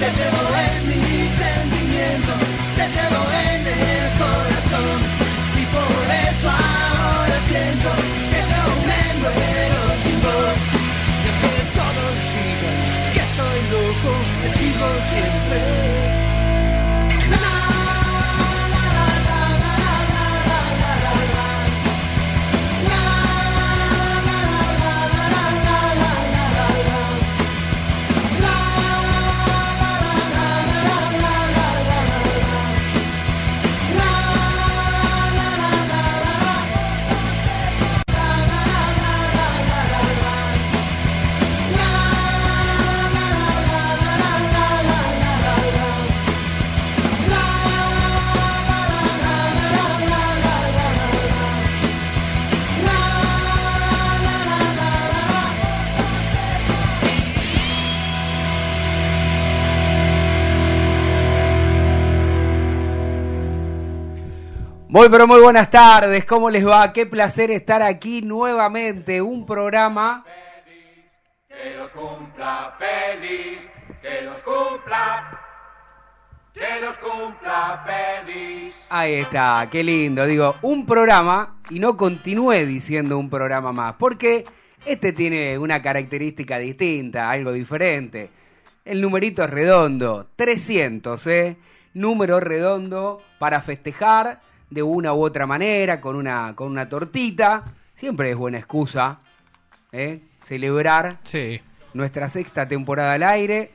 Te llevo en mi sentimiento, te llevo en el corazón. Y por eso ahora siento que yo me muero sin vos. Y aunque todos digan que estoy loco, te sigo siempre. Muy pero muy buenas tardes, ¿cómo les va? Qué placer estar aquí nuevamente, un programa Que los cumpla feliz, que los cumpla, que los cumpla feliz. Ahí está, qué lindo. Digo, un programa y no continúe diciendo un programa más, porque este tiene una característica distinta, algo diferente. El numerito es redondo, 300, ¿eh? Número redondo para festejar de una u otra manera, con una, con una tortita. Siempre es buena excusa, ¿eh? Celebrar Sí. nuestra sexta temporada al aire.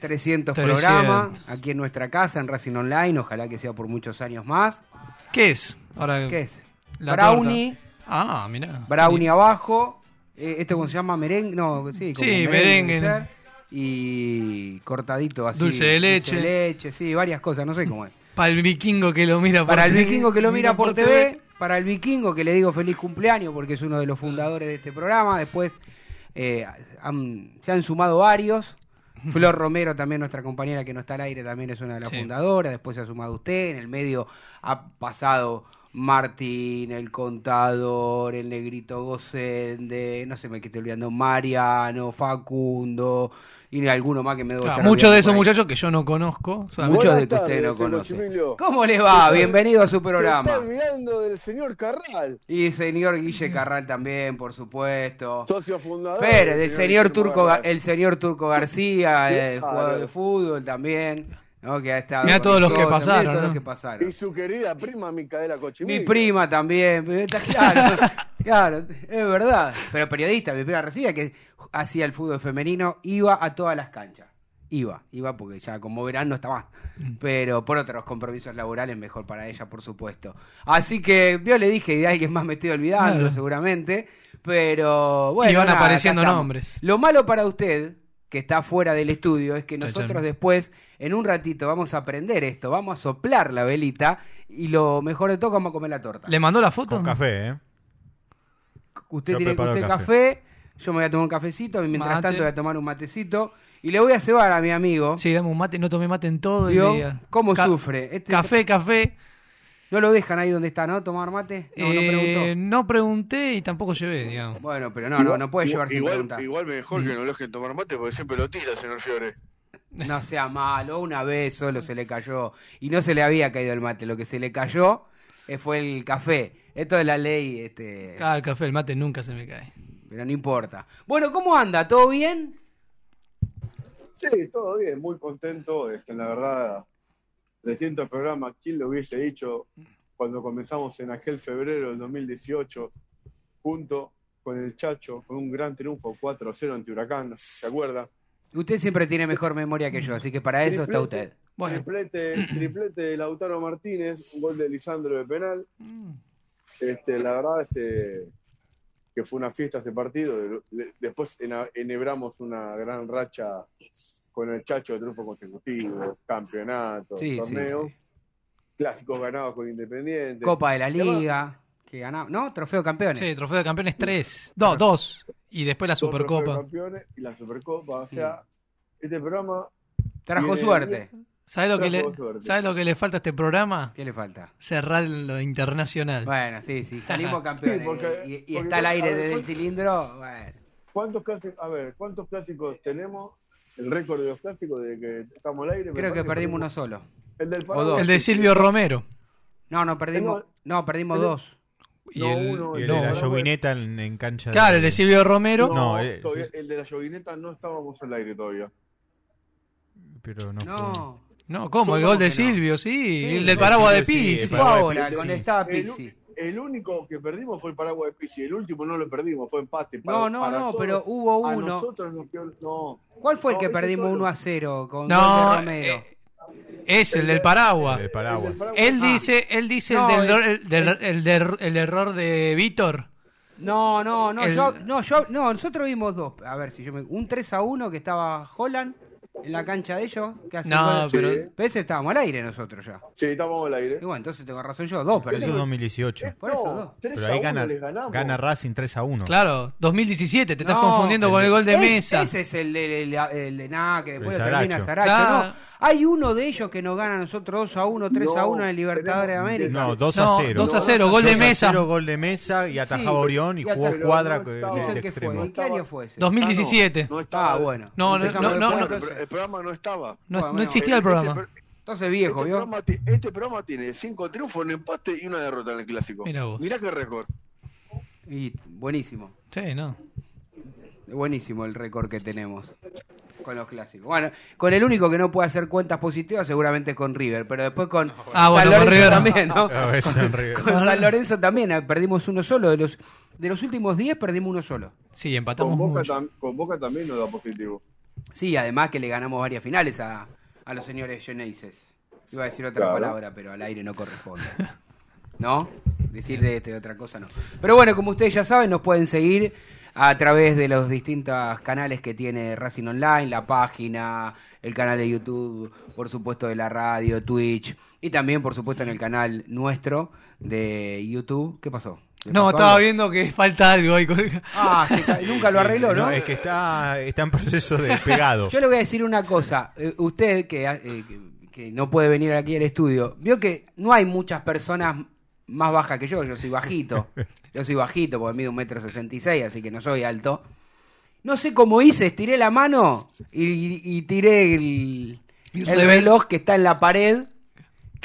300, 300. programas aquí en nuestra casa, en Racing Online. Ojalá que sea por muchos años más. ¿Qué es? Ahora, ¿Qué es? la Brownie. torta. Ah, mirá. Brownie abajo. Eh, ¿Esto cómo se llama? Merengue. No, sí, como Sí, merengue. merengue. Y cortadito así. Dulce de leche. leche, sí, varias cosas. No sé cómo es. Para el vikingo que lo mira por Para el vikingo que lo mira por TV, para el vikingo que le digo feliz cumpleaños porque es uno de los fundadores de este programa. Después eh, han- se han sumado varios. Flor Romero, también nuestra compañera que no está al aire, también es una de las Sí. fundadoras. Después se ha sumado usted. En el medio ha pasado Martín, el contador, el negrito Gocende, no sé, me estoy olvidando, Mariano, Facundo y alguno más que me debo Claro, estar muchos de esos muchachos que yo no conozco. Muchos de que usted tardes, no señor conoce. Chimilio. ¿Cómo le ¿Qué va? Bienvenido a su Se está programa. olvidando del señor Carral, Y señor Guille Carral también, por supuesto. socio fundador. Pérez, del señor Turco, Carral. el señor Turco García, Claro. jugador de fútbol también, ¿no? que ha estado Mirá con todos los que pasaron, todos los ¿no? que pasaron. Y su querida prima Micaela Cochimillo. Mi prima también, pero está claro, claro, es verdad. Pero periodista, mi prima recibía que hacía el fútbol femenino, iba a todas las canchas. Iba, iba porque ya como verán no está más. Pero por otros compromisos laborales, mejor para ella, por supuesto. Así que yo le dije, de alguien más me estoy olvidando, Claro. seguramente. Pero bueno. Y van nada, apareciendo nombres. Lo malo para usted, que está fuera del estudio es que nosotros después, en un ratito, vamos a aprender esto, vamos a soplar la velita y lo mejor de todo, vamos a comer la torta. ¿Le mandó la foto? Con café, ¿eh? Usted Yo tiene usted el café. café. yo me voy a tomar un cafecito, y mientras Mate. tanto voy a tomar un matecito y le voy a cebar a mi amigo. Sí, dame un mate, no tomé mate en todo ¿Vio? el día. ¿Cómo Ca- sufre? Este- Café, café. No lo dejan ahí donde está, ¿no? Tomar mate. No, no Eh, preguntó. no pregunté y tampoco llevé, digamos. Bueno, pero no, no, no puede llevar sin igual, preguntar. igual mejor Mm. que no lo dejen tomar mate porque siempre lo tira, señor Fiore. No sea malo, una vez solo se le cayó y no se le había caído el mate, lo que se le cayó eh, fue el café. Esto es la ley, este, Ah, el café, el mate nunca se me cae. pero no importa. Bueno, ¿cómo anda? ¿Todo bien? Sí, todo bien, muy contento. Este, la verdad, le siento el programa. ¿Quién lo hubiese dicho cuando comenzamos en aquel febrero del 2018, junto con el Chacho, con un gran triunfo 4-0 ante Huracán? ¿Se acuerda? Usted siempre tiene mejor memoria que yo, así que para eso está usted. Bueno, Triplete, triplete de Lautaro Martínez, un gol de Lisandro de penal. mm, Este, la verdad, este, que fue una fiesta ese partido. De- de- Después enhebramos una gran racha con el Chacho de triunfo consecutivo, campeonatos, Sí, sí, torneos, sí. clásicos ganados con Independiente. Copa de la Además, Liga, que ganamos, ¿no? Trofeo campeones. sí, trofeo de campeones 3. No, 2. Y después la de Supercopa. campeones y la Supercopa. O sea, este programa Trajo Viene- suerte. ¿Sabes lo, que le. ¿Sabe lo que le falta a este programa? ¿Qué le falta? Cerrar lo internacional. Bueno, sí, sí, salimos campeones. Sí, porque- y, y porque está al a aire desde el ¿cuánto- cilindro. Bueno. ¿Cuántos clásicos, a ver, cuántos clásicos tenemos? El récord de los clásicos de que estamos al aire. Creo que perdimos uno solo. El del o dos. El de Silvio Romero. No, no, perdimos. No, perdimos dos. Y No, el, uno, Y el no, de la no, llovineta en, en cancha. Claro, el de Silvio Romero. No, No, eh, todavía- el de la llovineta no estábamos al aire todavía. Pero no. fue- No. No, ¿cómo? El ¿Cómo gol de? Silvio, sí. Sí, el del paraguas de Pizzi. el Fue ahora, sí. estaba El, Pizzi. el único que perdimos fue el Paraguay de Pizzi. El último no lo perdimos, fue empate. Para- No, no, para no, todos. pero hubo A uno. nosotros nos quedó- no. ¿Cuál fue el que perdimos solo. 1 a 0 con No, Romero? eh, es el del paraguas. El paraguas. Él Ah. dice, él dice No, el, del, el- el, del- el error de Víctor. No, no, no, El- yo, no, yo, no, nosotros vimos dos. A ver si yo me. Un 3 a 1 que estaba Holland en la cancha de ellos. Que hace No, gol. pero- Sí. Pero ese estábamos al aire nosotros ya. Sí, estábamos al aire. Y bueno, entonces tengo razón yo, dos, pero Eso es 2018. Por eso, No, dos. 3 Pero a ahí 1 gana, les ganamos. gana Racing 3 a 1. Claro, 2017, te estás No, confundiendo el con el de- gol de Es- mesa. Ese es el de, el, de- el de nada, que después El lo termina Saracho. Saracho. Claro. No, hay uno de ellos que nos gana a nosotros 2 a 1, 3 a No, 1 en el Libertadores de tenemos- América. No, 2 No, a 0. 2 a 0, gol de 2 a mesa. 0, gol de mesa y atajaba Sí, Orión y y jugó atajó- cuadra pero no de, estaba- ¿Quién es de extremo. fue? ¿En qué año fue ese? 2017. No estaba. Ah, bueno. No, no, Empezamos no, el no, programa, no. Pro- el programa no estaba. No, Bueno, no bueno, existía el Este- programa. este- Entonces viejo, este, programa, este programa tiene 5 triunfos, un empate y una derrota en el clásico. Mira vos. Mirá qué récord. Y buenísimo. Sí, no. Buenísimo el récord que tenemos con los clásicos. Bueno, con el único que no puede hacer cuentas positivas seguramente es con River, pero después con Ah, San bueno, con Lorenzo River también, ¿no? River. Con San Lorenzo también eh, perdimos uno solo. De los, de los últimos 10 perdimos uno solo. Sí, Con empatamos Boca, mucho. tam- con Boca también nos da positivo. Sí, además que le ganamos varias finales a, a los señores Geneses. Iba a decir otra Claro. palabra, pero al aire no corresponde. ¿No? Decir de este otra cosa no. Pero bueno, como ustedes ya saben, nos pueden seguir a través de los distintos canales que tiene Racing Online, la página, el canal de YouTube, por supuesto de la radio, Twitch y también, por supuesto, en el canal nuestro de YouTube. ¿Qué pasó? ¿Le No, estaba algo? viendo que falta algo ahí. con- Ah, nunca lo arregló, ¿no? es que está, está en proceso de pegado. Yo le voy a decir una cosa. Eh, usted que, eh, que, que no puede venir aquí al estudio, vio que no hay muchas personas más bajas que yo. Yo soy bajito. Yo soy bajito porque mido un metro sesenta y seis, así que no soy alto. No sé cómo hice, estiré la mano y, y- y tiré el, el reloj que está en la pared.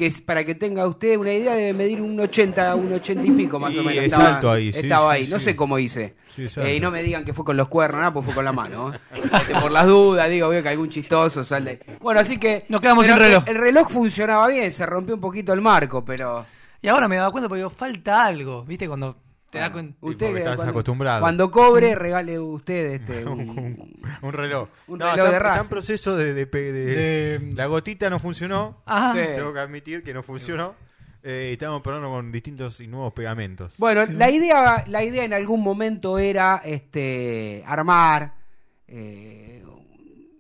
Que es para que tenga usted una idea, debe medir un 80, un 80 y pico más o menos. es estaba alto ahí, sí, estaba sí, ahí. No sí. sé cómo hice. Eh, y no me digan que fue con los cuernos, nada, pues fue con la mano. ¿eh? Este, por las dudas, digo, veo que algún chistoso sale. Bueno, así que. Nos quedamos sin reloj. El, el reloj funcionaba bien, se rompió un poquito el marco, pero. Y ahora me daba cuenta porque digo, falta algo. ¿Viste? Cuando te das Bueno, cuenta. usted porque que estás cuando, acostumbrado. Cuando cobre, regale usted este. un- un, un reloj. Un No, reloj está, de está en proceso de, de pe- de- De- La gotita no funcionó. Ajá. Sí. Tengo que admitir que no funcionó. Eh, estamos probando con distintos y nuevos pegamentos. Bueno, la idea, la idea en algún momento era este armar eh,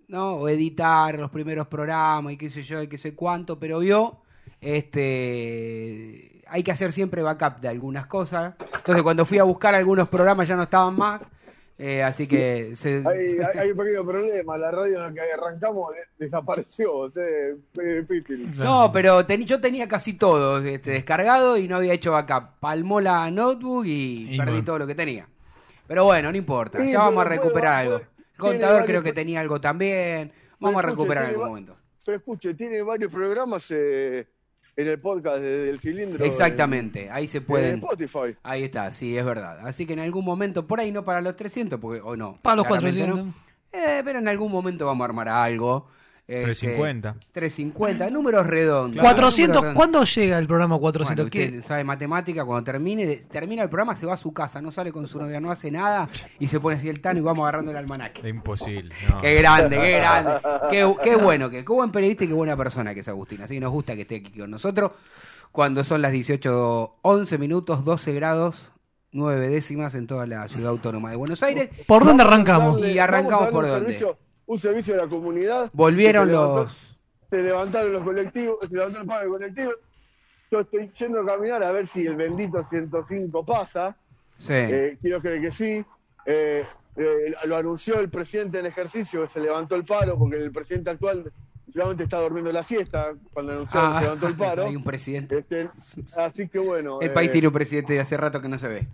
¿no? O editar los primeros programas y qué sé yo, y qué sé cuánto, pero vio, este, hay que hacer siempre backup de algunas cosas. Entonces cuando fui a buscar algunos programas ya no estaban más, eh, así que se- Hay, hay- hay un pequeño problema, la radio en la que arrancamos de- desapareció, o sea, es difícil. No, pero teni- yo tenía casi todo este, descargado y no había hecho backup. Palmó la notebook y, Y perdí bueno. todo lo que tenía. Pero bueno, no importa. Sí, ya vamos a recuperar puede- algo. El contador creo que tenía algo también. Vamos a recuperar en algún va- momento. Pero escuche, tiene varios programas eh, en el podcast de- del cilindro. Exactamente, ahí se En, en. Spotify. Ahí está, sí, es verdad. Así que en algún momento, por ahí no para los 300, porque, o no. Para los claramente 400. no. Eh, pero en algún momento vamos a armar algo. Este, 350. 350, números redondos. Claro. 400, números redondos. ¿cuándo llega el programa 400? Bueno, ¿Qué? usted sabe matemática, cuando termine, de- termina el programa se va a su casa, no sale con su novia, no hace nada y se pone así el tano y vamos agarrando el almanaque. Imposible. no. Qué grande, qué grande. Qué, qué bueno, que, qué buen periodista y qué buena persona que es Agustín. Así que nos gusta que esté aquí con nosotros. Cuando son las 18, 11 minutos, 12 grados, 9 décimas en toda la ciudad autónoma de Buenos Aires. ¿Por dónde arrancamos? Y arrancamos por dónde. Un servicio de la comunidad. Volvieron Se levantó- los... Se levantaron los colectivos, se levantó el paro del colectivo. Yo estoy yendo a caminar a ver si el bendito 105 pasa. Sí. Eh, quiero creer que sí. Eh, eh, lo anunció el presidente en ejercicio, que se levantó el paro, porque el presidente actual seguramente está durmiendo la siesta cuando anunció que Ah, se levantó el paro. hay un presidente. Este, así que bueno. El país tiene un presidente de hace rato que no se ve.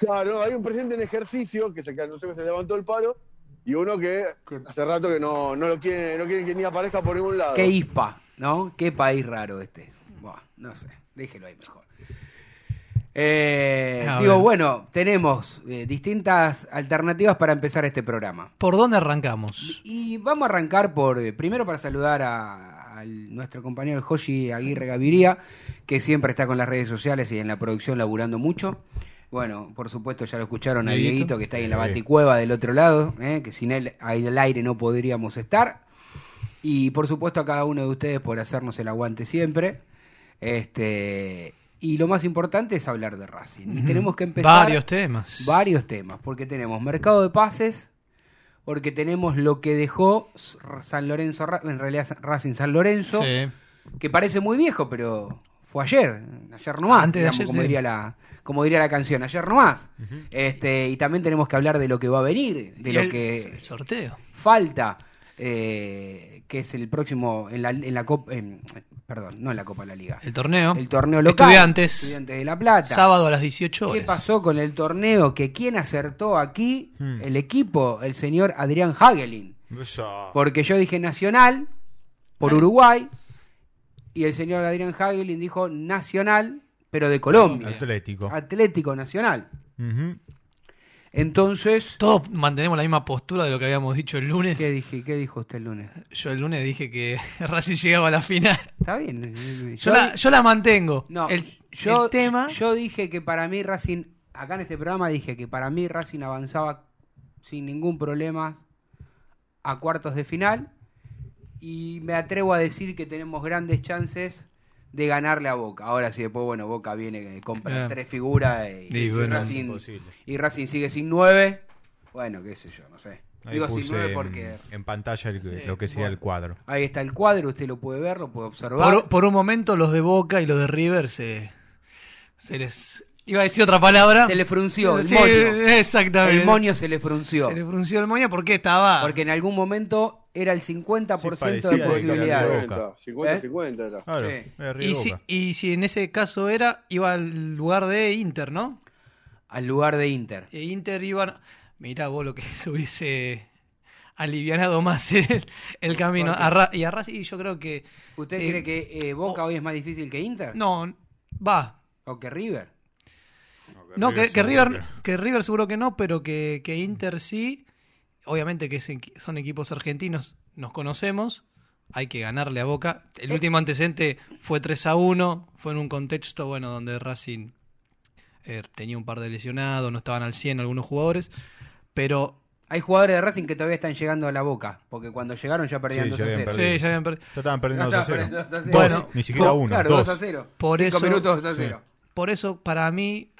Claro, hay un presidente en ejercicio que se que anunció que se levantó el paro y uno que hace rato que no, no lo quiere, no quiere que ni aparezca por ningún lado. Qué ispa, ¿no? Qué país raro este. Buah, no sé, déjelo ahí mejor. Eh, digo, ver. bueno, tenemos eh, distintas alternativas para empezar este programa. ¿Por dónde arrancamos? Y vamos a arrancar por, eh, primero para saludar a, a nuestro compañero Joshi Aguirre Gaviria, que siempre está con las redes sociales y en la producción laburando mucho. Bueno, por supuesto ya lo escucharon a Dieguito. Que está ahí en la baticueva del otro lado, eh, que sin él ahí al aire no podríamos estar. Y por supuesto a cada uno de ustedes por hacernos el aguante siempre. Este y lo más importante es hablar de Racing. Y tenemos que empezar Varios temas. varios temas, porque tenemos mercado de pases, porque tenemos lo que dejó San Lorenzo, en realidad Racing San Lorenzo, Sí. que parece muy viejo, pero fue ayer, ayer nomás, Antes de digamos, ayer, como sí. diría la como diría la canción, ayer nomás. Este, y también tenemos que hablar de lo que va a venir, de Y lo el- que el sorteo. falta, eh, que es el próximo en la, en la Copa, en- perdón, no en la Copa de la Liga, El torneo. el torneo local, Estudiantes. Estudiantes de La Plata. Sábado a las 18 horas. ¿Qué pasó con el torneo? Que quién acertó aquí, Hmm. el equipo, el señor Adrián Hagelin. Eso. Porque yo dije Nacional por Uruguay y el señor Adrián Hagelin dijo Nacional, pero de Colombia. Atlético. Atlético Nacional. Entonces, Todos mantenemos la misma postura de lo que habíamos dicho el lunes. ¿qué dije? ¿Qué dijo usted el lunes? Yo el lunes dije que Racing llegaba a la final. Está bien. Yo, la, yo la mantengo. No, el, yo, el tema. yo dije que para mí Racing, acá en este programa dije que para mí Racing avanzaba sin ningún problema a cuartos de final y me atrevo a decir que tenemos grandes chances de ganarle a Boca. Ahora sí, después, bueno, Boca viene, eh, compra Ah. tres figuras y, Sí, y bueno, Racing, y Racing sigue sin nueve. Bueno, qué sé yo, no sé. Ahí Digo sin puse nueve porque en, pantalla el- lo que sería bueno. el cuadro. ahí está el cuadro, usted lo puede ver, lo puede observar. Por, por un momento los de Boca y los de River se, se les... Iba a decir otra palabra. Se le frunció el Sí, moño. Exactamente. El moño se le frunció. Se le frunció el moño porque estaba... Porque en algún momento era el 50% Sí, de parecía de posibilidades. Boca. 50-50 era. Claro, Sí. era y, River si, y si en ese caso era, iba al lugar de Inter, ¿no? Al lugar de Inter. E Inter iba... Mirá vos lo que se hubiese alivianado más el, el camino. Y a Racing y yo creo que... ¿Usted sí. cree que eh, Boca hoy es más difícil que Inter? No, va. ¿O que River? No, que, que seguro River, que River seguro que no, pero que, que Inter sí. Obviamente que son equipos argentinos, nos conocemos, hay que ganarle a Boca. El Eh. último antecedente fue 3 a 1, fue en un contexto bueno donde Racing eh, tenía un par de lesionados, no estaban al 100 algunos jugadores, pero Hay jugadores de Racing que todavía están llegando a la Boca. Porque cuando llegaron ya perdían Sí, 2 ya a habían 0. perdido. sí, ya habían perdido. Ya estaban perdiendo Ya 2 a estaban 0. perdiendo 2 a 0. Bueno, Dos, ni siquiera uno. Claro, dos. 2 a 0. Por 5 eso- minutos 2 a sí. 0. Por eso para mí,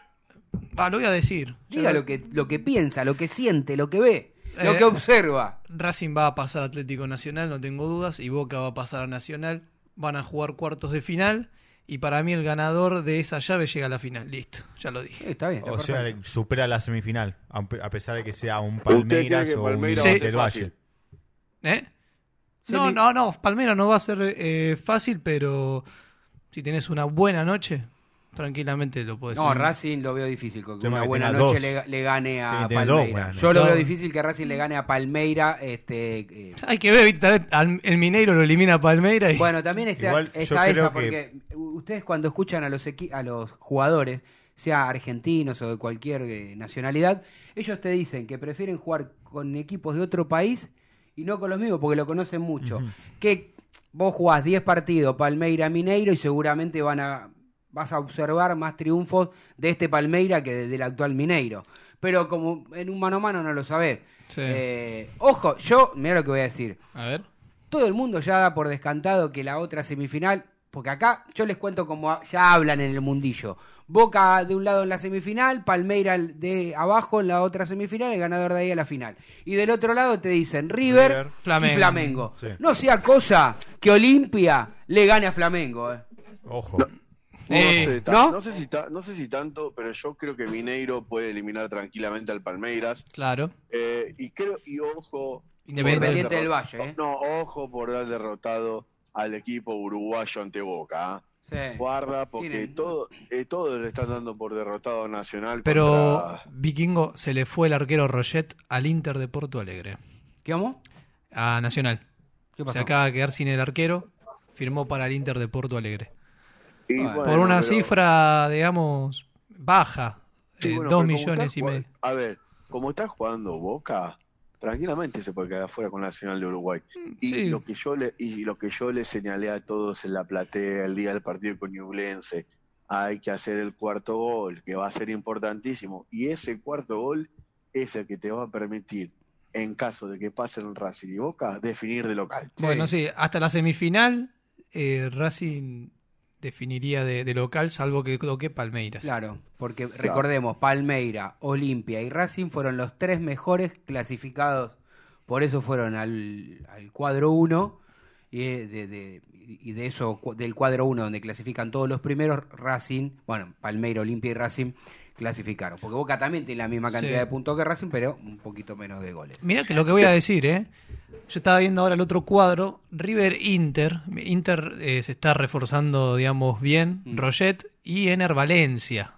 va, lo voy a decir. Diga lo que, lo que piensa, lo que siente, lo que ve. Lo Eh, que observa. Racing va a pasar a Atlético Nacional, no tengo dudas, y Boca va a pasar a Nacional. Van a jugar cuartos de final. Y para mí el ganador de esa llave llega a la final. Listo, ya lo dije. Eh, está bien. está O sea, supera la semifinal, a pe- a pesar de que sea un Palmeiras o Palmeiras un del? Valle. ¿Eh? No, no, no. Palmeiras no va a ser eh, fácil, pero si tenés una buena noche, tranquilamente lo puedes No, Racing lo veo difícil. Que una que buena tener noche dos. le, le gane a Tiene que tener dos Palmeira. buenas Yo lo noches. veo difícil que Racing le gane a Palmeira. Este, eh, Hay que ver, ¿viste? Tal vez al- el Mineiro lo elimina a Palmeiras. Y... Bueno, también está, Igual yo está creo esa, que- porque ustedes cuando escuchan a los, equi- a los jugadores, sea argentinos o de cualquier eh, nacionalidad, ellos te dicen que prefieren jugar con equipos de otro país y no con los mismos, porque lo conocen mucho. Que vos jugás 10 partidos Palmeira Mineiro y seguramente van a vas a observar más triunfos de este Palmeira que de- del actual Mineiro. Pero como en un mano a mano no lo sabés. Sí. Eh, ojo, yo, mira lo que voy a decir A ver. todo el mundo ya da por descantado que la otra semifinal, porque acá yo les cuento como ya hablan en el mundillo. Boca de un lado en la semifinal, Palmeira de abajo en la otra semifinal, el ganador de ahí a la final. Y del otro lado te dicen River, River, y Flamengo. Flamengo. Sí. No sea cosa que Olimpia le gane a Flamengo. eh. Ojo. No, Eh, sé, ta- ¿no? ¿no? sé si ta- no sé si tanto, pero yo creo que Mineiro puede eliminar tranquilamente al Palmeiras. Claro. Eh, y creo, y ojo. Independiente del Valle, ¿eh? No, ojo por haber derrotado al equipo uruguayo ante Boca. ¿ah? Sí. Guarda, porque Tienen- todo, eh, todos le están dando por derrotado a Nacional. Pero contra- Vikingo se le fue el arquero Roget al Inter de Porto Alegre. ¿Qué vamos? A Nacional. ¿Qué pasó? Se acaba de quedar sin el arquero. Firmó para el Inter de Porto Alegre. Y Bueno, Por una pero- cifra, digamos, baja. Sí, eh, bueno, dos millones está y medio. A ver, como está jugando Boca, tranquilamente se puede quedar fuera con Nacional de Uruguay. Y sí. lo que yo le y lo que yo le señalé a todos en la platea el día del partido con Ñublense, hay que hacer el cuarto gol, que va a ser importantísimo. Y ese cuarto gol es el que te va a permitir, en caso de que pasen Racing y Boca, definir de local. Bueno, sí, hasta la semifinal eh, Racing definiría de, de local, salvo que toque Palmeiras. Claro, porque recordemos, Palmeira, Olimpia y Racing fueron los tres mejores clasificados, por eso fueron al, al cuadro 1 y de, de- y de eso del cuadro 1 donde clasifican todos los primeros, Racing, bueno, Palmeira, Olimpia y Racing clasificaron, porque Boca también tiene la misma cantidad Sí. de puntos que Racing, pero un poquito menos de goles. Mira que lo que voy a decir, ¿eh? Yo estaba viendo ahora el otro cuadro, River Inter. Inter eh, se está reforzando, digamos, bien. Mm. Roget y Ener Valencia.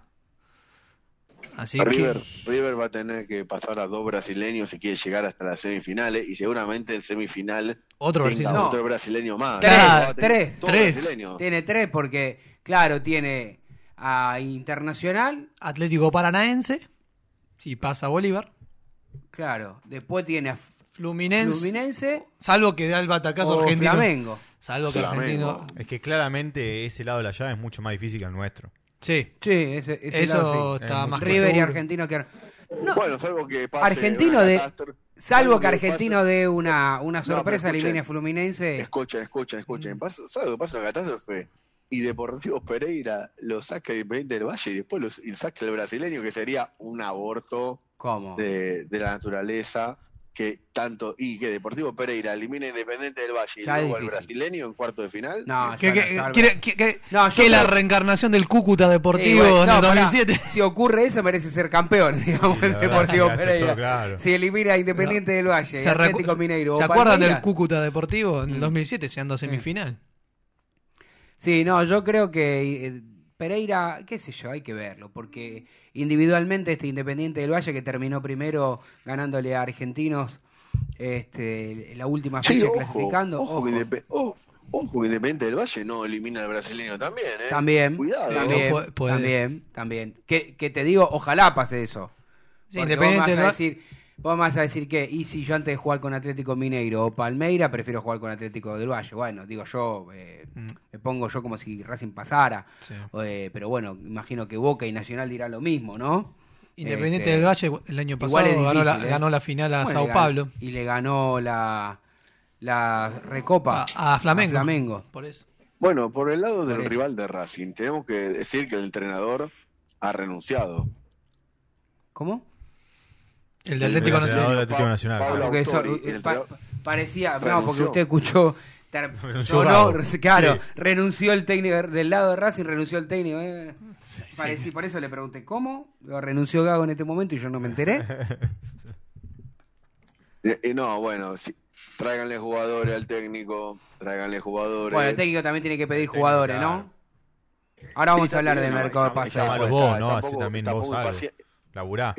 Así River, que. River va a tener que pasar a dos brasileños si quiere llegar hasta las semifinales y seguramente en semifinal Otro brasileño. No. otro brasileño más. Tres, a. Tiene tres porque, claro, tiene a Internacional, Atlético Paranaense. Si pasa Bolívar. claro, después tiene a Fluminense. Fluminense Salvo que da el batacazo o argentino. Flamengo. Salvo que Flamengo. argentino. Es que claramente ese lado de la llave es mucho más difícil que el nuestro. Sí. Sí, ese, ese Eso lado sí. está Es más River y. Argentino que no, Bueno, salvo que pase Argentino una de catástrofe- salvo que pase- Argentino dé una, una sorpresa escuchen. elimine a Fluminense. Escuchen, escuchen, escuchen. Pasa- salvo que pasa una catástrofe y Deportivo Pereira lo saca Independiente del Valle y después lo, saca el brasileño, que sería un aborto ¿Cómo? de, de la naturaleza. Que tanto, y que Deportivo Pereira elimine Independiente del Valle y Ya es luego al brasileño en cuarto de final. No, ¿Qué, ya qué- no, ya quiere- no. qué- qué- No, yo que la reencarnación del Cúcuta Deportivo Y bueno, en no, el pará, 2007? Si ocurre eso, merece ser campeón, digamos, Sí, el verdad, Deportivo Pereira. todo claro. Si elimina a Independiente del Valle, y ¿Se, Atlético Mineiro. ¿se acuerdan del Cúcuta Deportivo en el Mm. 2007, llegando a semifinal? Sí, no, yo creo que eh, Pereira, qué sé yo, hay que verlo, porque individualmente este Independiente del Valle que terminó primero ganándole a Argentinos este, la última Sí, fecha ojo, clasificando. Ojo, ojo. que Indepe- ojo, ojo que Independiente del Valle no elimina al brasileño también, ¿eh? También, Cuidado. también, No, puede- puede. también, también. Que, que te digo, ojalá pase eso. Sí, Porque Independiente vos del vas a decir, vos me vas a decir que, y si yo antes de jugar con Atlético Mineiro o Palmeira, prefiero jugar con Atlético del Valle. Bueno, digo yo, eh, Mm. Pongo yo como si Racing pasara. Sí. Eh, pero bueno, imagino que Boca y Nacional dirán lo mismo, ¿no? Independiente Este, del Valle el año pasado ganó, la, difícil, ¿eh? ganó la final a Bueno, Sao Paulo. Y le ganó la, la Recopa A, a Flamengo. Flamengo. Por eso. Bueno, por el lado del eso. rival de Racing, tenemos que decir que el entrenador ha renunciado. ¿Cómo? El de Atlético El Nacional. del Atlético Nacional. Pablo Porque eso, Autori, eh, el pa- parecía, no, porque usted escuchó, re- claro, Sí. renunció el técnico del lado de Racing, renunció el técnico. eh. Parecí- por eso le pregunté, ¿cómo? Digo, renunció Gago en este momento y yo no me enteré. Eh, eh, no, bueno, sí, tráiganle jugadores al técnico, tráiganle jugadores. Bueno, el técnico también tiene que pedir técnico, jugadores, claro. ¿no? Ahora vamos a hablar de también, no, mercado de pases. vos, ¿no? Así también vos Laburá.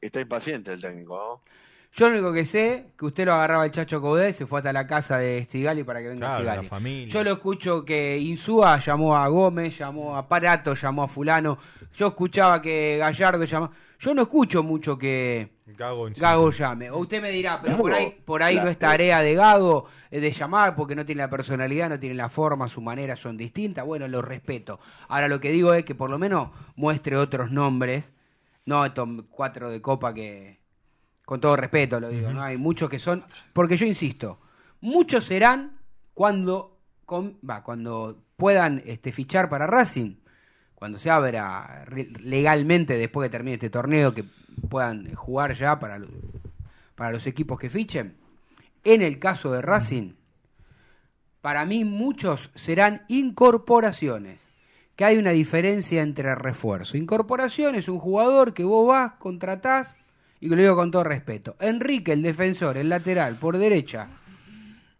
Está impaciente el técnico, ¿no? Yo lo único que sé que usted lo agarraba el Chacho Caudé y se fue hasta la casa de Sigali para que venga Claro, Sigali. la familia. Yo lo escucho que Insúa llamó a Gómez, llamó a Parato, llamó a Fulano. Yo escuchaba que Gallardo llamó. Yo no escucho mucho que Gago, llame. O usted me dirá, pero por ahí, por ahí no es tarea de Gago eh, de llamar porque no tiene la personalidad, no tiene la forma, su manera son distintas. Bueno, lo respeto. Ahora lo que digo es que por lo menos muestre otros nombres, no estos cuatro de copa que, con todo respeto lo digo, ¿no? Hay muchos que son, porque yo insisto, muchos serán cuando, con- va, cuando puedan este, fichar para Racing, cuando se abra legalmente después que termine este torneo, que puedan jugar ya para, lo- para los equipos que fichen. En el caso de Racing, para mí muchos serán incorporaciones, que hay una diferencia entre refuerzo. Incorporación es un jugador que vos vas, contratás, y lo digo con todo respeto. Enrique, el defensor, el lateral, por derecha,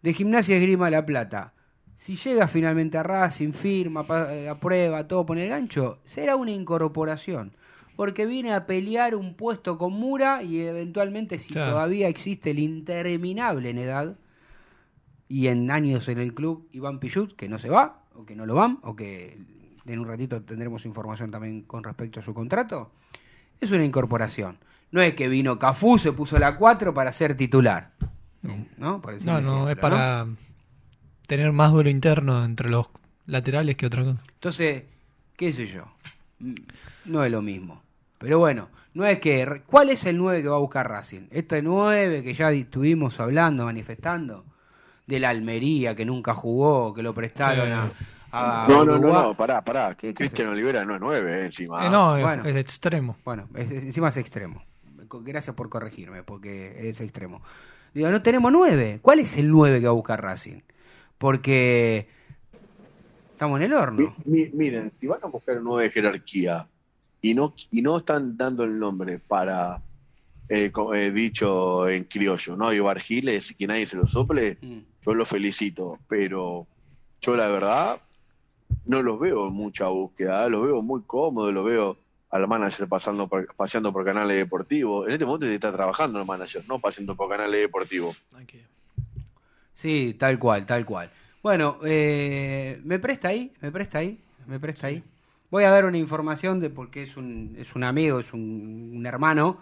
de Gimnasia Esgrima La Plata. Si llega finalmente a Racing, firma, eh, aprueba, todo pone el gancho, será una incorporación. Porque viene a pelear un puesto con Mura y eventualmente, si Claro. todavía existe el interminable en edad y en años en el club, Iván Pichut, que no se va, o que no lo van, o que en un ratito tendremos información también con respecto a su contrato, es una incorporación. No es que vino Cafú, se puso la 4 para ser titular. ¿No? Por No, es para tener más duelo interno entre los laterales que otra cosa. Entonces, qué sé yo, mm, no es lo mismo. Pero bueno, no es que... ¿Cuál es el 9 que va a buscar Racing? Este 9 que ya estuvimos hablando, manifestando, de la Almería, que nunca jugó, que lo prestaron Sí. a, a No, no, no, no, pará, pará. ¿Qué Cristian Olivera no es nueve, eh, encima. Eh, no, es- bueno. es, extremo. Bueno, es- es- encima es extremo. Gracias por corregirme, porque es extremo. Digo, no tenemos 9. ¿Cuál es el 9 que va a buscar Racing? Porque estamos en el horno. Mi- mi- miren, si van a buscar un nueve de jerarquía y no, y no están dando el nombre para, eh, eh, dicho en criollo, ¿no? Ibar Giles, que nadie se lo sople, Mm. yo los felicito, pero yo la verdad no los veo en mucha búsqueda, los veo muy cómodos, los veo al manager pasando por- paseando por canales deportivos. En este momento está trabajando el manager, no paseando por canales deportivos. Sí, tal cual, tal cual. Bueno, eh, me presta ahí, me presta ahí, me presta ahí. Voy a dar una información de porque es un, es un amigo, es un, un hermano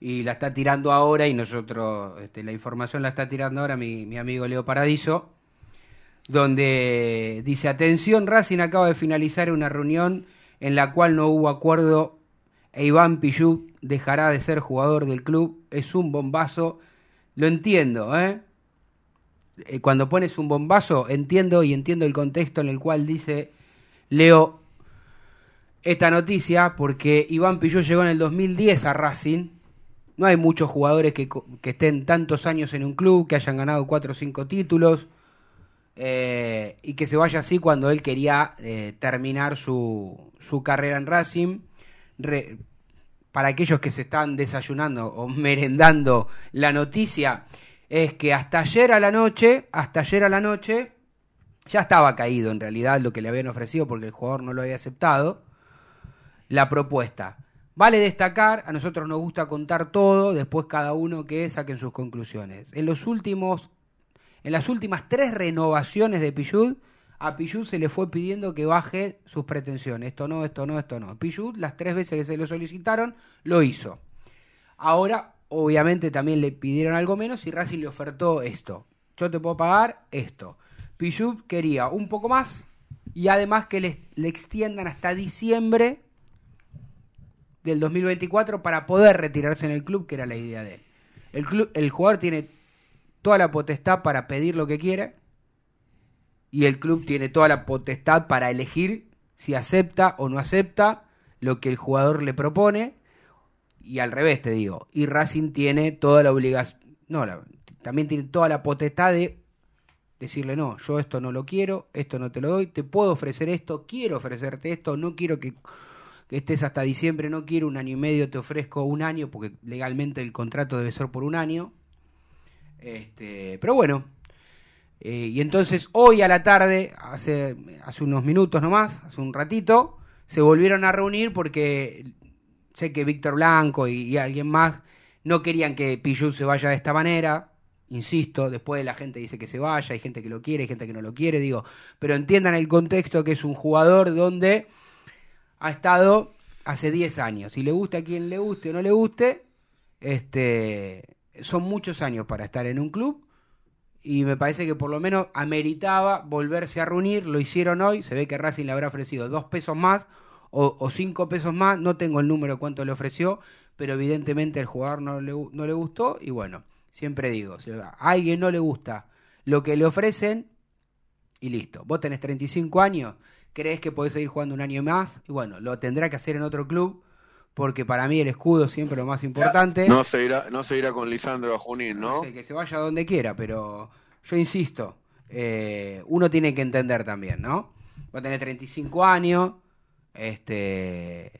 y la está tirando ahora y nosotros, este, la información la está tirando ahora mi, mi amigo Leo Paradiso, donde dice, atención, Racing acaba de finalizar una reunión en la cual no hubo acuerdo e Iván Pichú dejará de ser jugador del club. Es un bombazo, lo entiendo, ¿eh? eh, cuando pones un bombazo, entiendo y entiendo el contexto en el cual dice Leo esta noticia, porque Iván Pilló llegó en el 2010 a Racing. No hay muchos jugadores que, que estén tantos años en un club, que hayan ganado cuatro o cinco títulos, eh, y que se vaya así cuando él quería eh, terminar su, su carrera en Racing. Para aquellos que se están desayunando o merendando la noticia, es que hasta ayer a la noche, hasta ayer a la noche, ya estaba caído en realidad lo que le habían ofrecido porque el jugador no lo había aceptado, la propuesta. Vale destacar, a nosotros nos gusta contar todo, después cada uno que saquen sus conclusiones. En los últimos, en las últimas tres renovaciones de Pichud, a Pichud se le fue pidiendo que baje sus pretensiones. Esto no, esto no, esto no. Pichud, las tres veces que se lo solicitaron, lo hizo. Ahora, obviamente, también le pidieron algo menos y Racing le ofertó esto. Yo te puedo pagar esto. Pichud quería un poco más y además que le, le extiendan hasta diciembre del 2024 para poder retirarse en el club, que era la idea de él. El, club, el jugador tiene toda la potestad para pedir lo que quiere y el club tiene toda la potestad para elegir si acepta o no acepta lo que el jugador le propone y al revés te digo. Y Racing tiene toda la obligación, no, la- también tiene toda la potestad de decirle, no, yo esto no lo quiero, esto no te lo doy, te puedo ofrecer esto, quiero ofrecerte esto, no quiero que estés hasta diciembre, no quiero un año y medio, te ofrezco un año, porque legalmente el contrato debe ser por un año. Este, pero bueno, eh, y entonces hoy a la tarde, hace, hace unos minutos nomás, hace un ratito, se volvieron a reunir porque sé que Víctor Blanco y, alguien más no querían que Pichu se vaya de esta manera. Insisto, después la gente dice que se vaya, hay gente que lo quiere, hay gente que no lo quiere, digo, pero entiendan el contexto que es un jugador donde ha estado hace 10 años. Si le gusta a quien le guste o no le guste, este, son muchos años para estar en un club y me parece que por lo menos ameritaba volverse a reunir, lo hicieron hoy, se ve que Racing le habrá ofrecido dos pesos más o, cinco pesos más, no tengo el número cuánto le ofreció, pero evidentemente el jugador no le, no le gustó y bueno, siempre digo, si a alguien no le gusta lo que le ofrecen y listo, vos tenés 35 años, crees que podés seguir jugando un año más y bueno, lo tendrá que hacer en otro club porque para mí el escudo siempre lo más importante. No se irá, no se irá con Lisandro a Junín, ¿no? No sé, que se vaya donde quiera, pero yo insisto, eh, uno tiene que entender también, ¿no? Va a tener 35 años, este,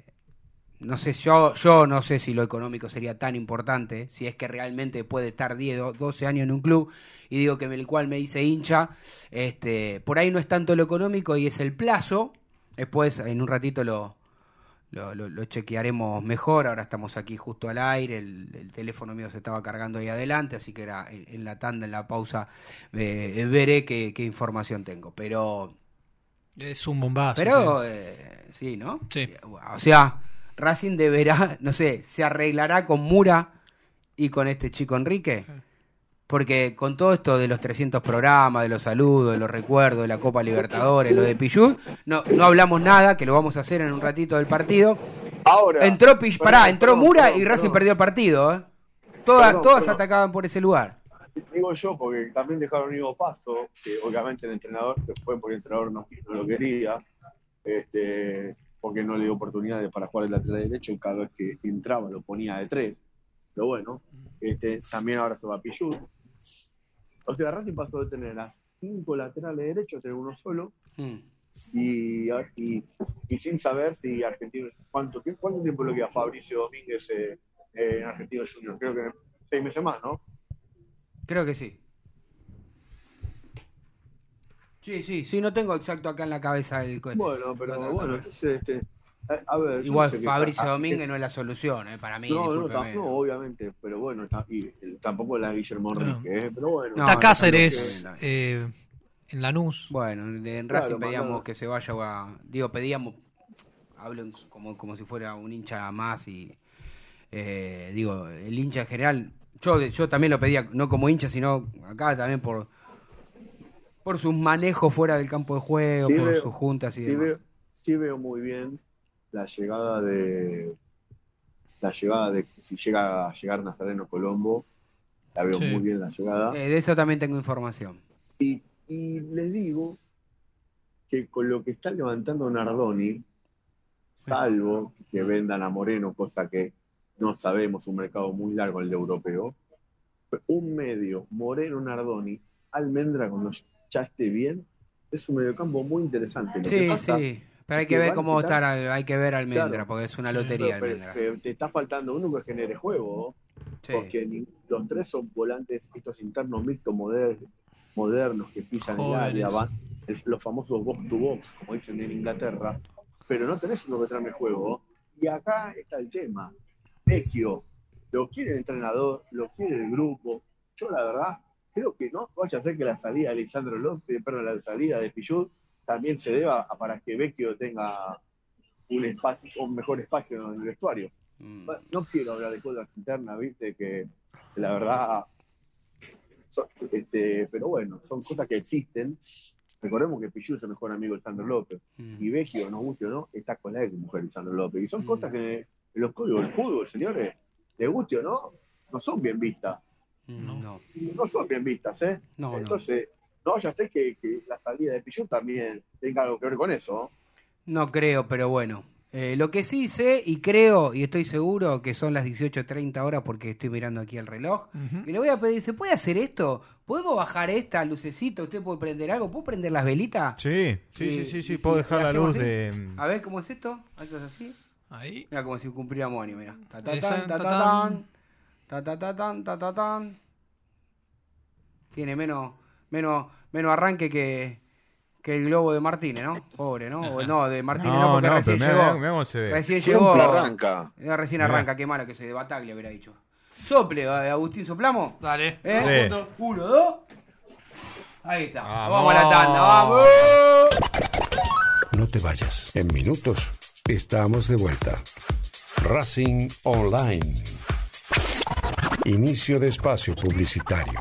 no sé, yo, yo no sé si lo económico sería tan importante, si es que realmente puede estar 10, o 12 años en un club, y digo que el cual me dice hincha, este, por ahí no es tanto lo económico y es el plazo, después en un ratito lo, lo, lo- lo chequearemos mejor. Ahora estamos aquí justo al aire. El, el teléfono mío se estaba cargando ahí adelante, así que era en, en la tanda, en la pausa, eh, veré qué, qué información tengo. Pero, Es un bombazo. pero sí. eh, sí, ¿no? Sí. O sea, Racing deberá, no sé, se arreglará con Mura y con este chico Enrique. Porque con todo esto de los 300 programas, de los saludos, de los recuerdos, de la Copa Libertadores, lo de Pichut, no, no hablamos nada, que lo vamos a hacer en un ratito del partido. Ahora. Entró Perdón, pará, entró Mura perdón, y Racing perdón. perdió el partido, ¿eh? Todas, todas atacaban por ese lugar. Digo yo, porque también dejaron Ivo Paso, que obviamente el entrenador se fue porque el entrenador no, no lo quería, este, porque no le dio oportunidades para jugar el lateral derecho y cada vez que entraba lo ponía de tres. Pero bueno, este, también ahora se va a Pichut. O sea, Racing pasó de tener a cinco laterales derechos a tener uno solo Mm. y, y, y sin saber si Argentino, ¿cuánto, tiempo- cuánto tiempo le queda Fabricio Domínguez eh, eh, en Argentino Junior? Creo que seis meses más, ¿no? Creo que sí. Sí, sí, sí, no tengo exacto acá en la cabeza el... Bueno, pero bueno, entonces, este, a, a ver. yo Igual no sé Fabricio Domínguez no es la solución, ¿eh? Para mí, No, no, discúlpeme. tam- no, obviamente, pero bueno, y, el- tampoco la Guillermo No. Enrique, ¿eh? pero bueno. No, Está Cáceres eh, en Lanús. Bueno, en Claro, Racing pedíamos mandado. que se vaya a... Digo, pedíamos... Hablo en- como, como si fuera un hincha más y... eh, digo, el hincha en general... Yo, yo también lo pedía, no como hincha, sino acá también por... Por sus manejos fuera del campo de juego, Sí por veo- sus juntas y sí, demás. veo, sí veo muy bien la llegada de. La llegada de. Si llega a llegar Nazareno Colombo, la veo Sí. muy bien la llegada. Eh, de eso también tengo información. Y, y les digo que con lo que está levantando Nardoni, salvo que vendan a Moreno, cosa que no sabemos, un mercado muy largo el de europeo, un medio, Moreno Nardoni, Almendra cuando ya esté bien, es un mediocampo muy interesante. Lo que Sí, pasa- sí. Pero hay que que ver cómo estar, al- hay que ver Almendra, Claro. porque es una lotería pero- Almendra. pero te está faltando uno que genere juego, Sí. porque los tres son volantes, estos internos mixtos moder- modernos que pisan el Jóvenes. área, van, el- los famosos box to box, como dicen en Inglaterra, pero no tenés uno que trame juego. Y acá está el tema. Vecchio, lo quiere el entrenador, lo quiere el grupo. Yo la verdad creo que no vaya a ser que la salida de Alexandro López, perdón, la salida de Pichut también se deba a para que Vecchio tenga un espacio, un mejor espacio en el vestuario. Mm. No quiero hablar de cosas internas, viste, que la verdad. son- este, pero bueno, son cosas que existen. Recordemos que Pichu es el mejor amigo de Sandro López. Mm. Y Vecchio, nos guste o no, está con la ex mujer de Sandro López. Y son Mm. cosas que en los códigos del fútbol, señores, les guste o no, no son bien vistas. No, No son bien vistas, ¿eh? no, no. Entonces, no vaya a ser que, que la salida de Pichu también tenga algo que ver con eso. ¿no? No creo, pero bueno. Eh, lo que sí sé y creo y estoy seguro que son las 18.30 horas porque estoy mirando aquí el reloj. Y le voy a pedir, ¿se puede hacer esto? ¿Podemos bajar esta lucecita? ¿Usted puede prender algo? ¿Puedo prender las velitas? Sí, sí, sí, sí, sí, puedo y dejar la luz así. de... A ver, ¿cómo es esto? Algo así. Ahí. Mira como si cumpliéramos año, mira. Ta ta tan, ta ta ta tan. tan. Ta ta ta tan, ta ta tan. Tiene menos, menos, menos arranque que, que el globo de Martínez, ¿no? Pobre, ¿no? O no, de Martínez no, No, porque no, recién pero llegó. mirá, mirá cómo se ve. Recién Siempre llegó. arranca. Recién Mirá. arranca, qué malo que se de Bataglia hubiera dicho. Sople, eh, Agustín, soplamos. Dale. ¿Eh? Uno, dos. Ahí está. Vamos. Vamos a la tanda, vamos. No te vayas. En minutos estamos de vuelta. Racing Online. Inicio de espacio publicitario.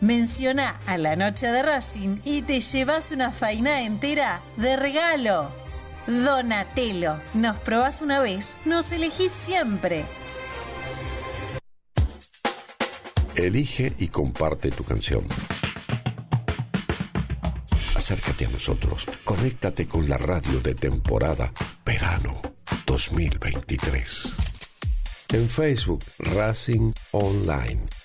menciona a la noche de Racing y te llevas una faina entera de regalo. Donatello, nos probás una vez, nos elegís siempre. Elige y comparte tu canción. Acércate a nosotros. Conéctate con la radio de temporada Verano 2023. En Facebook, Racing Online.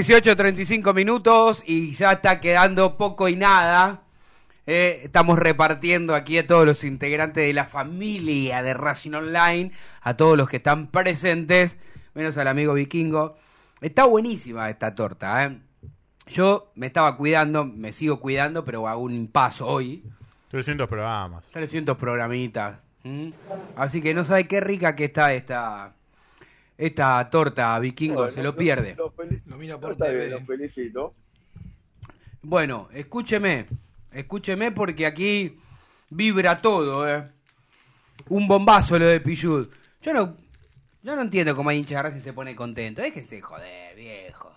18.35 minutos y ya está quedando poco y nada. Eh, estamos repartiendo aquí a todos los integrantes de la familia de Racing Online, a todos los que están presentes, menos al amigo vikingo. Está buenísima esta torta, ¿eh? Yo me estaba cuidando, me sigo cuidando, pero hago un paso hoy. 300 programas. 300 programitas. Así que no sabe qué rica que está esta, esta torta, vikingo, Bueno, se lo pierde. Lo, mira por está bien, lo felicito. Bueno, escúcheme, escúcheme porque aquí vibra todo, ¿eh? Un bombazo lo de Pichud. Yo no, yo no entiendo cómo hay hinchas de Racing se pone contento. Déjense de joder, viejo.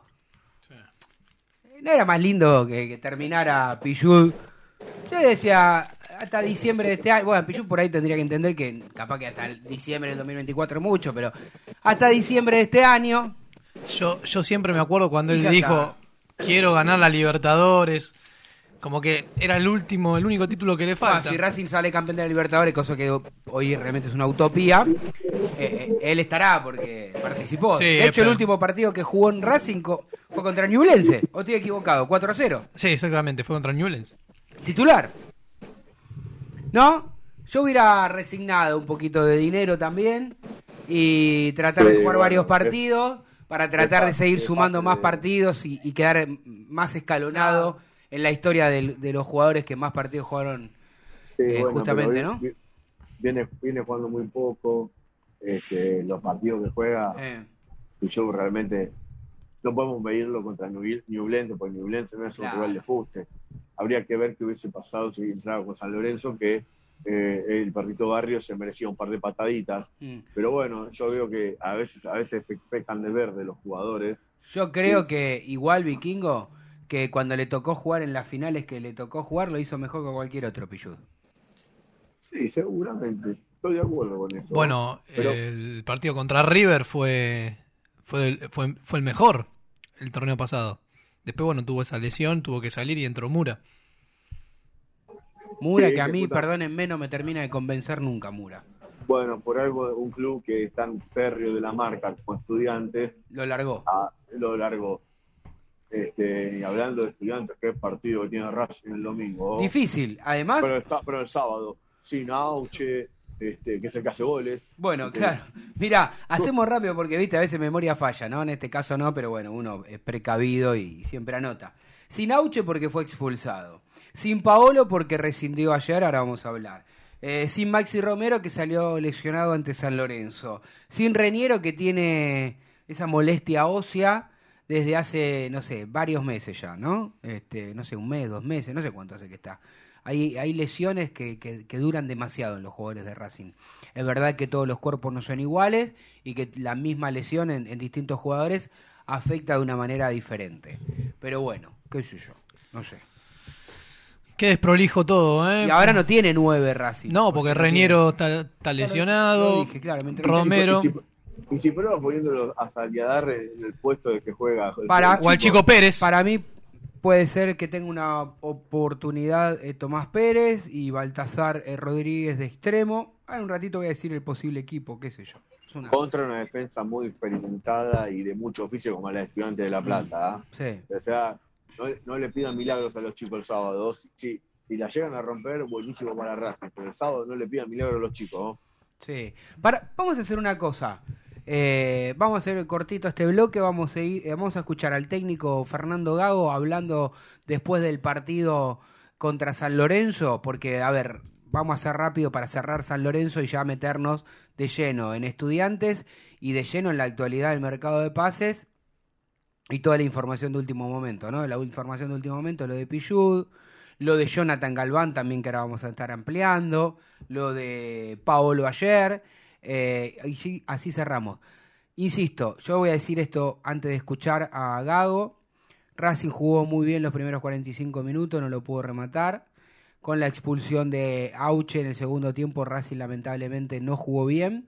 ¿No era más lindo que, que terminara Pichud? Yo decía, hasta diciembre de este año, bueno, Pichud por ahí tendría que entender que capaz que hasta el diciembre del 2024 es mucho, pero hasta diciembre de este año, Yo, yo siempre me acuerdo cuando él dijo, quiero ganar la Libertadores. Como que era el último, el único título que le Ah, falta. si Racing sale campeón de la Libertadores, cosa que hoy realmente es una utopía, eh, eh, él estará porque participó. Sí, de hecho, el último partido que jugó en Racing co- fue contra Ñublense. ¿O estoy equivocado? 4 a 0. Sí, exactamente, fue contra Newlands. Titular. ¿No? Yo hubiera resignado un poquito de dinero también y tratar de jugar bueno, varios es- partidos para tratar de seguir sumando más partidos y, y quedar más escalonado en la historia de los jugadores que más partidos jugaron Sí, Eh, bueno, justamente, ¿no? vi- Viene, viene jugando muy poco. Este, los partidos que juega, Eh, y yo realmente no podemos medirlo contra Ñublense, porque Ñublense no es un Claro. rival de fuste. Habría que ver qué hubiese pasado si entraba con San Lorenzo, que eh, el perrito Barrio se merecía un par de pataditas. mm. Pero bueno, yo veo que a veces, a veces pe- pecan de verde los jugadores. Yo creo que igual Vikingo, que cuando le tocó jugar en las finales que le tocó jugar, lo hizo mejor que cualquier otro Pillud. Sí, seguramente. Estoy de acuerdo con eso. Bueno, Pero- el partido contra River fue, fue, fue, fue el mejor el torneo pasado. Después, bueno, tuvo esa lesión, tuvo que salir y entró Mura. Mura, Sí, que a mí, puta- perdónenme, no me termina de convencer nunca Mura. Bueno, por algo un club que es tan férreo de la marca como estudiantes, Lo largó. a lo largo. Este, y hablando de estudiantes, qué partido que tiene Racing el domingo. Difícil. Además, Pero, está, pero el sábado, sin Auche, este, que es el que hace goles. bueno, Este, claro. Mira, hacemos rápido porque, viste, a veces memoria falla, ¿no? En este caso no, pero bueno, uno es precavido y siempre anota. Sin Auche porque fue expulsado. Sin Paolo porque rescindió ayer, ahora vamos a hablar. Eh, sin Maxi Romero que salió lesionado ante San Lorenzo. Sin Reñero que tiene esa molestia ósea desde hace, no sé, varios meses ya, ¿no? Este, no sé, un mes, dos meses, no sé cuánto hace que está. Hay, hay lesiones que, que- que duran demasiado en los jugadores de Racing. Es verdad que todos los cuerpos no son iguales y que la misma lesión en, en distintos jugadores afecta de una manera diferente. Pero bueno, qué sé yo, no sé. Qué desprolijo todo, ¿eh? Y ahora no tiene nueve Racing. No, porque Reñero está, lesionado. dije, claro. Romero. Y si, y si prueba poniéndolo a Saliadar en el puesto de que juega. Para, O al Chico Pérez. Para mí puede ser que tenga una oportunidad eh, Tomás Pérez y Baltasar eh, Rodríguez de extremo. Hay un ratito voy a decir el posible equipo, qué sé yo. Una- Contra una defensa muy experimentada y de mucho oficio como la de Estudiantes de La Plata. ¿ah? Sí. O sea, no, no le pidan milagros a los chicos el sábado. Si, si la llegan a romper, buenísimo para Racing. Pero el sábado no le pidan milagros a los chicos. ¿no? Sí. Para, vamos a hacer una cosa. Eh, vamos a hacer cortito este bloque. Vamos a, ir, eh, vamos a escuchar al técnico Fernando Gago hablando después del partido contra San Lorenzo. Porque, a ver, vamos a hacer rápido para cerrar San Lorenzo y ya meternos de lleno en estudiantes y de lleno en la actualidad del mercado de pases y toda la información de último momento, ¿no? La información de último momento, lo de Pillud, lo de Jonathan Galván también que ahora vamos a estar ampliando, lo de Paolo ayer, eh, y sí, así cerramos. Insisto, yo voy a decir esto antes de escuchar a Gago. Racing jugó muy bien los primeros 45 minutos, no lo pudo rematar. Con la expulsión de Auche en el segundo tiempo, Racing lamentablemente no jugó bien.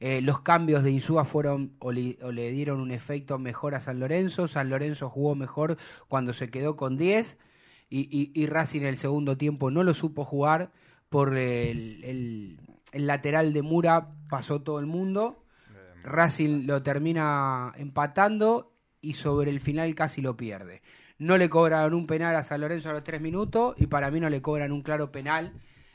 Eh, los cambios de Insúa fueron o le, dieron un efecto mejor a San Lorenzo. San Lorenzo jugó mejor cuando se quedó con 10 y, y, Racing en el segundo tiempo no lo supo jugar por el- el lateral de Mura pasó todo el mundo. Racing lo termina empatando y sobre el final casi lo pierde. No le cobran un penal a San Lorenzo a los tres minutos y para mí no le cobran un claro penal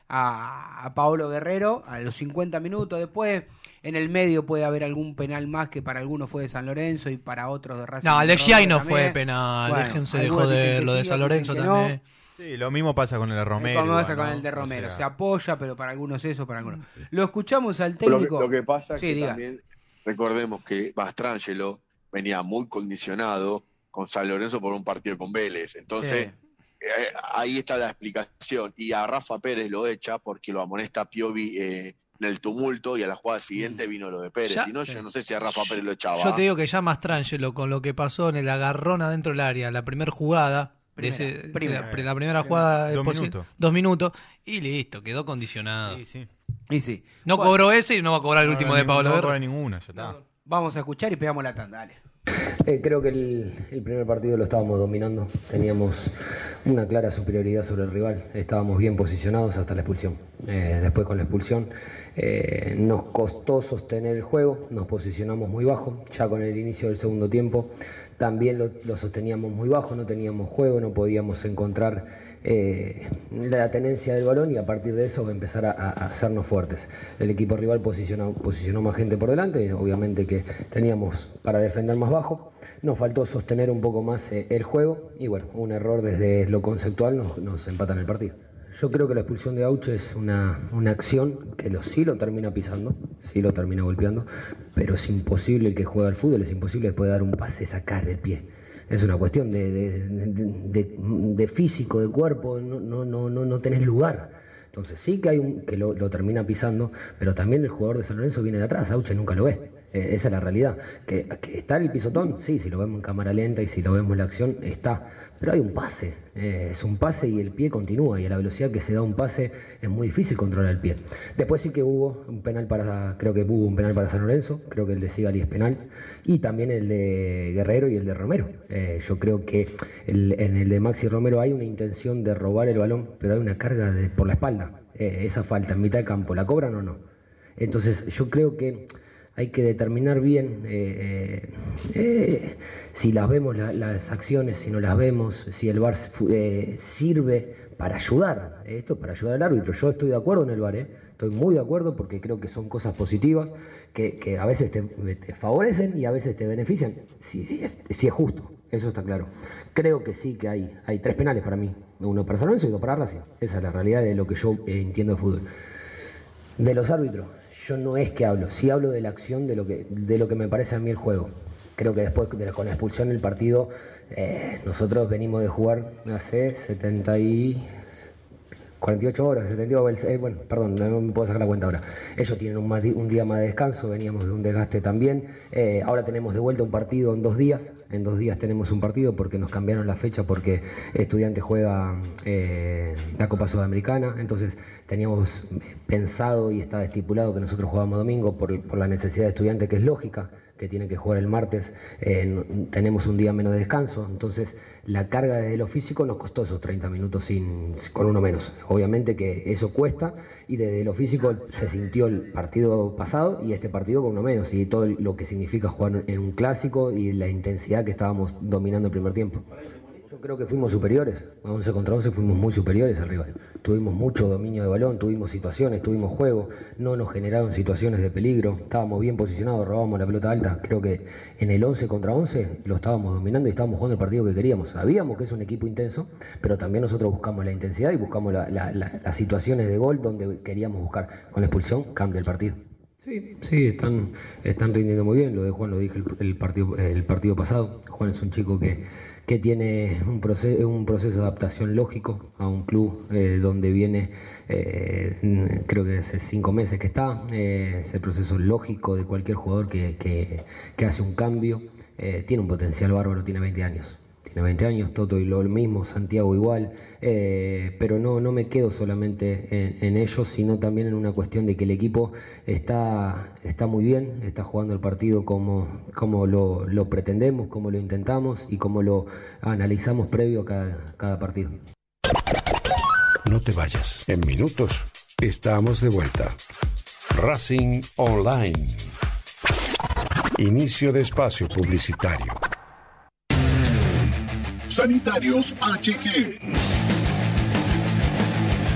a, a Paolo Guerrero a los 50 minutos. Después, en el medio puede haber algún penal más que para algunos fue de San Lorenzo y para otros de Racing. No, el de Romero Giai no también. fue penal. Bueno, Déjense de joder. Lo de San Lorenzo que no. Sí, lo mismo pasa con el de Romero. Como pasa igual, con el de O Romero. sea, Se apoya, pero para algunos eso, para algunos. Lo escuchamos al Lo que, técnico. lo que pasa es Sí, que diga. también recordemos que Mastrangelo venía muy condicionado con San Lorenzo por un partido con Vélez. Entonces, Sí. eh, ahí está la explicación. Y a Rafa Pérez lo echa porque lo amonesta Piovi eh, en el tumulto y a la jugada siguiente vino lo de Pérez. Ya- si no, yo no sé si a Rafa Pérez lo echaba. Yo te digo que ya Mastrangelo, con lo que pasó en el agarrón adentro del área, la primera jugada, de Primera, ese- primera. la, la primera jugada, Dos posible- minutos. dos minutos, y listo, quedó condicionado. Sí, sí. Y sí. No Bueno, cobró ese y no va a cobrar el No, último de Pablo No va a cobrar ninguna, ya está. Vamos a escuchar y pegamos la tanda, dale. Eh, creo que el, el primer partido lo estábamos dominando, teníamos una clara superioridad sobre el rival, estábamos bien posicionados hasta la expulsión. Eh, después con la expulsión eh, nos costó sostener el juego, nos posicionamos muy bajo, ya con el inicio del segundo tiempo también lo, sosteníamos muy bajo, no teníamos juego, no podíamos encontrar eh, la tenencia del balón y a partir de eso empezar a, a hacernos fuertes. El equipo rival posicionó, posicionó más gente por delante, obviamente que teníamos para defender más bajo, nos faltó sostener un poco más eh, el juego y bueno, un error desde lo conceptual nos, nos empatan el partido. Yo creo que la expulsión de Auche es una, una acción que lo, sí lo termina pisando, sí lo termina golpeando, pero es imposible el que juega al fútbol, es imposible después de dar un pase sacar el pie. Es una cuestión de, de- físico, de cuerpo, no, no, no, no, no tenés lugar. Entonces sí que hay un que lo, lo termina pisando, pero también el jugador de San Lorenzo viene de atrás, Auche nunca lo ve. Eh, esa es la realidad. Que, que está el pisotón, sí, si lo vemos en cámara lenta y si lo vemos en la acción, está. Pero hay un pase, eh, es un pase y el pie continúa y a la velocidad que se da un pase es muy difícil controlar el pie. Después sí que hubo un penal para, creo que hubo un penal para San Lorenzo, creo que el de Sigali es penal y también el de Guerrero y el de Romero. Eh, yo creo que en el de Maxi Romero hay una intención de robar el balón, pero hay una carga por la espalda. Eh, esa falta en mitad de campo, ¿la cobran o no? Entonces yo creo que hay que determinar bien eh, eh, eh, si las vemos la- las acciones, si no las vemos, si el VAR eh, sirve para ayudar. eh, Esto es para ayudar al árbitro. Yo estoy de acuerdo en el VAR, estoy muy de acuerdo porque creo que son cosas positivas que, a veces te, favorecen y a veces te benefician. Si, si es, es justo, eso está claro. Creo que sí que hay, hay tres penales para mí, uno para San Lorenzo y dos para Racing. Esa es la realidad de lo que yo entiendo de fútbol. De los árbitros, yo no es que hablo, sí hablo de la acción, de lo que, de lo que me parece a mí el juego. Creo que después de la- con la expulsión del partido, eh, nosotros venimos de jugar hace 70 y 48 horas, 72, eh, bueno, perdón, no me puedo sacar la cuenta ahora. Ellos tienen un, día más de descanso, veníamos de un desgaste también. Eh, ahora tenemos de vuelta un partido en dos días. En dos días tenemos un partido porque nos cambiaron la fecha porque Estudiantes juega eh, la Copa Sudamericana. Entonces teníamos pensado y estaba estipulado que nosotros jugábamos domingo por, por la necesidad de Estudiantes, que es lógica que tiene que jugar el martes, eh, tenemos un día menos de descanso, entonces la carga desde lo físico nos costó esos 30 minutos sin, con uno menos. Obviamente que eso cuesta y desde lo físico se sintió el partido pasado y este partido con uno menos y todo lo que significa jugar en un clásico y la intensidad que estábamos dominando el primer tiempo. Yo creo que fuimos superiores, 11 contra 11 fuimos muy superiores al rival. Tuvimos mucho dominio de balón, tuvimos situaciones, tuvimos juego, no nos generaron situaciones de peligro, estábamos bien posicionados, robábamos la pelota alta. Creo que en el 11 contra 11 lo estábamos dominando y estábamos jugando el partido que queríamos. Sabíamos que es un equipo intenso, pero también nosotros buscamos la intensidad y buscamos la- las situaciones de gol donde queríamos buscar. Con la expulsión cambia el partido. Sí, sí, están, están rindiendo muy bien. Lo de Juan lo dije el, el partido, el partido pasado. Juan es un chico que, que tiene un proceso, un proceso de adaptación lógico a un club eh, donde viene, eh, creo que hace cinco meses que está. eh, ese proceso lógico de cualquier jugador que, que- que hace un cambio. Eh, tiene un potencial bárbaro, tiene 20 años. Tiene 20 años, Toto y lo mismo, Santiago igual, eh, pero no, no me quedo solamente en, ellos, sino también en una cuestión de que el equipo está, está muy bien, está jugando el partido como, como lo, pretendemos, como lo intentamos y como lo analizamos previo a cada partido. No te vayas. En minutos estamos de vuelta. Racing Online. Inicio de espacio publicitario. Sanitarios HG.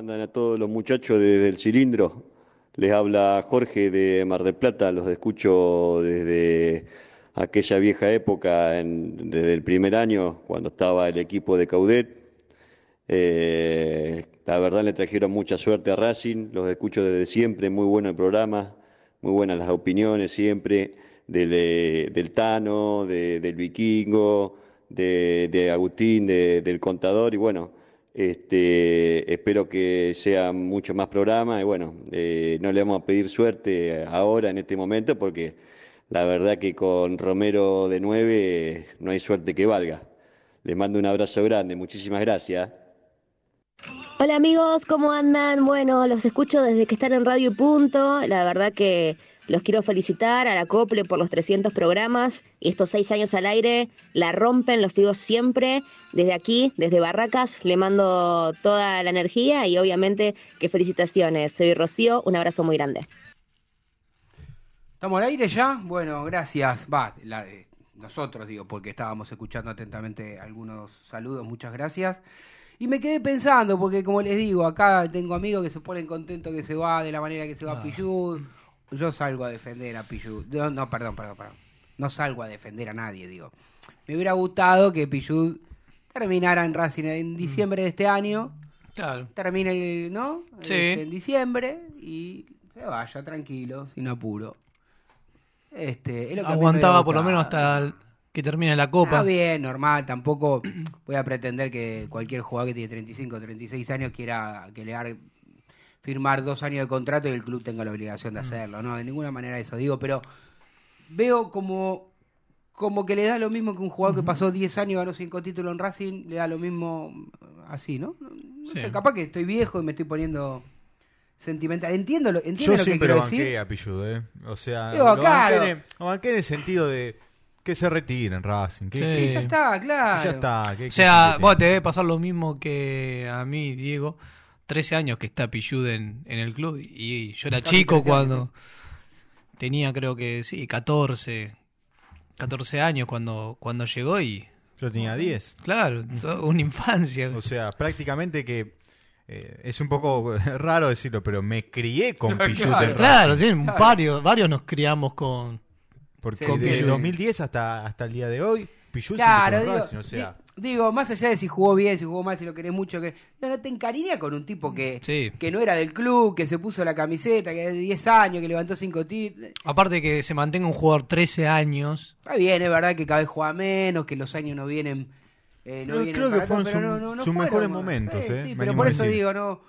Andan a todos los muchachos desde el cilindro? Les habla Jorge de Mar del Plata, los escucho desde aquella vieja época, en- desde el primer año, cuando estaba el equipo de Caudet. Eh, la verdad le trajeron mucha suerte a Racing, los escucho desde siempre, muy bueno el programa, muy buenas las opiniones siempre, del, eh, del Tano, de- del Vikingo, de, Agustín, de- del Contador, y bueno, este, espero que sea mucho más programa y bueno, eh, no le vamos a pedir suerte ahora en este momento porque la verdad que con Romero de 9 no hay suerte que valga. Les mando un abrazo grande, muchísimas gracias. Hola amigos, ¿cómo andan? Bueno, los escucho desde que están en Radio Punto. La verdad que los quiero felicitar a la Cople por los 300 programas y estos seis años al aire. La rompen, los sigo siempre. Desde aquí, desde Barracas, le mando toda la energía y obviamente que felicitaciones. Soy Rocío, un abrazo muy grande. ¿Estamos al aire ya? Bueno, gracias. Va, la- eh, nosotros digo, porque estábamos escuchando atentamente algunos saludos, muchas gracias. Y me quedé pensando, porque como les digo, acá tengo amigos que se ponen contentos que se va de la manera que se va Ah. Pillud. Yo salgo a defender a Pillud. No, no, perdón, perdón, perdón. No salgo a defender a nadie, digo. Me hubiera gustado que Pillud terminara en Racing en diciembre de este año. Claro. Termine el, ¿no? Sí. Este, en diciembre y se vaya tranquilo, sin apuro. Este, es lo que Aguantaba por lo menos hasta el- que termine la Copa. Está bien, normal, tampoco voy a pretender que cualquier jugador que tiene 35 o 36 años quiera que le haga firmar dos años de contrato y el club tenga la obligación Mm. de hacerlo, no, de ninguna manera eso digo, pero veo como como que le da lo mismo que un jugador que pasó 10 años y ganó 5 títulos en Racing, le da lo mismo así, ¿no? No Sí. sé, capaz que estoy viejo y me estoy poniendo sentimental. Entiendo lo, entiendo Yo lo que siempre quiero lo banqué decir. a Pilludo, ¿eh? O sea, Digo, lo, banqué en, lo banqué en el sentido de que se retire en Racing. Que, Sí. que- Ya está, claro. Ya está. que- O que sea, se vos te debe pasar lo mismo que a mí, Diego. 13 años que está Pillud en, en el club y yo era chico 13 años, cuando tenía creo que sí, 14, 14 años cuando, cuando llegó y... Yo tenía 10. Claro, una infancia. O sea, prácticamente que eh, es un poco raro decirlo, pero me crié con Pichut Racing. Claro, sí, varios, varios nos criamos con... Porque con de Pichut. 2010 hasta, hasta el día de hoy, Pichut Claro, digo, Racing, o sea, di- digo, más allá de si jugó bien, si jugó mal, si lo querés mucho, que no, no te encariñas con un tipo que, Sí. que no era del club, que se puso la camiseta, que de 10 años, que levantó 5 títulos. Aparte que se mantenga un jugador 13 años. Está bien, es verdad que cada vez juega menos, que los años no vienen. eh, no Pero vienen creo que fueron sus- no- no- fueron, mejores momentos, eh, sí, me pero por eso decir. digo, no.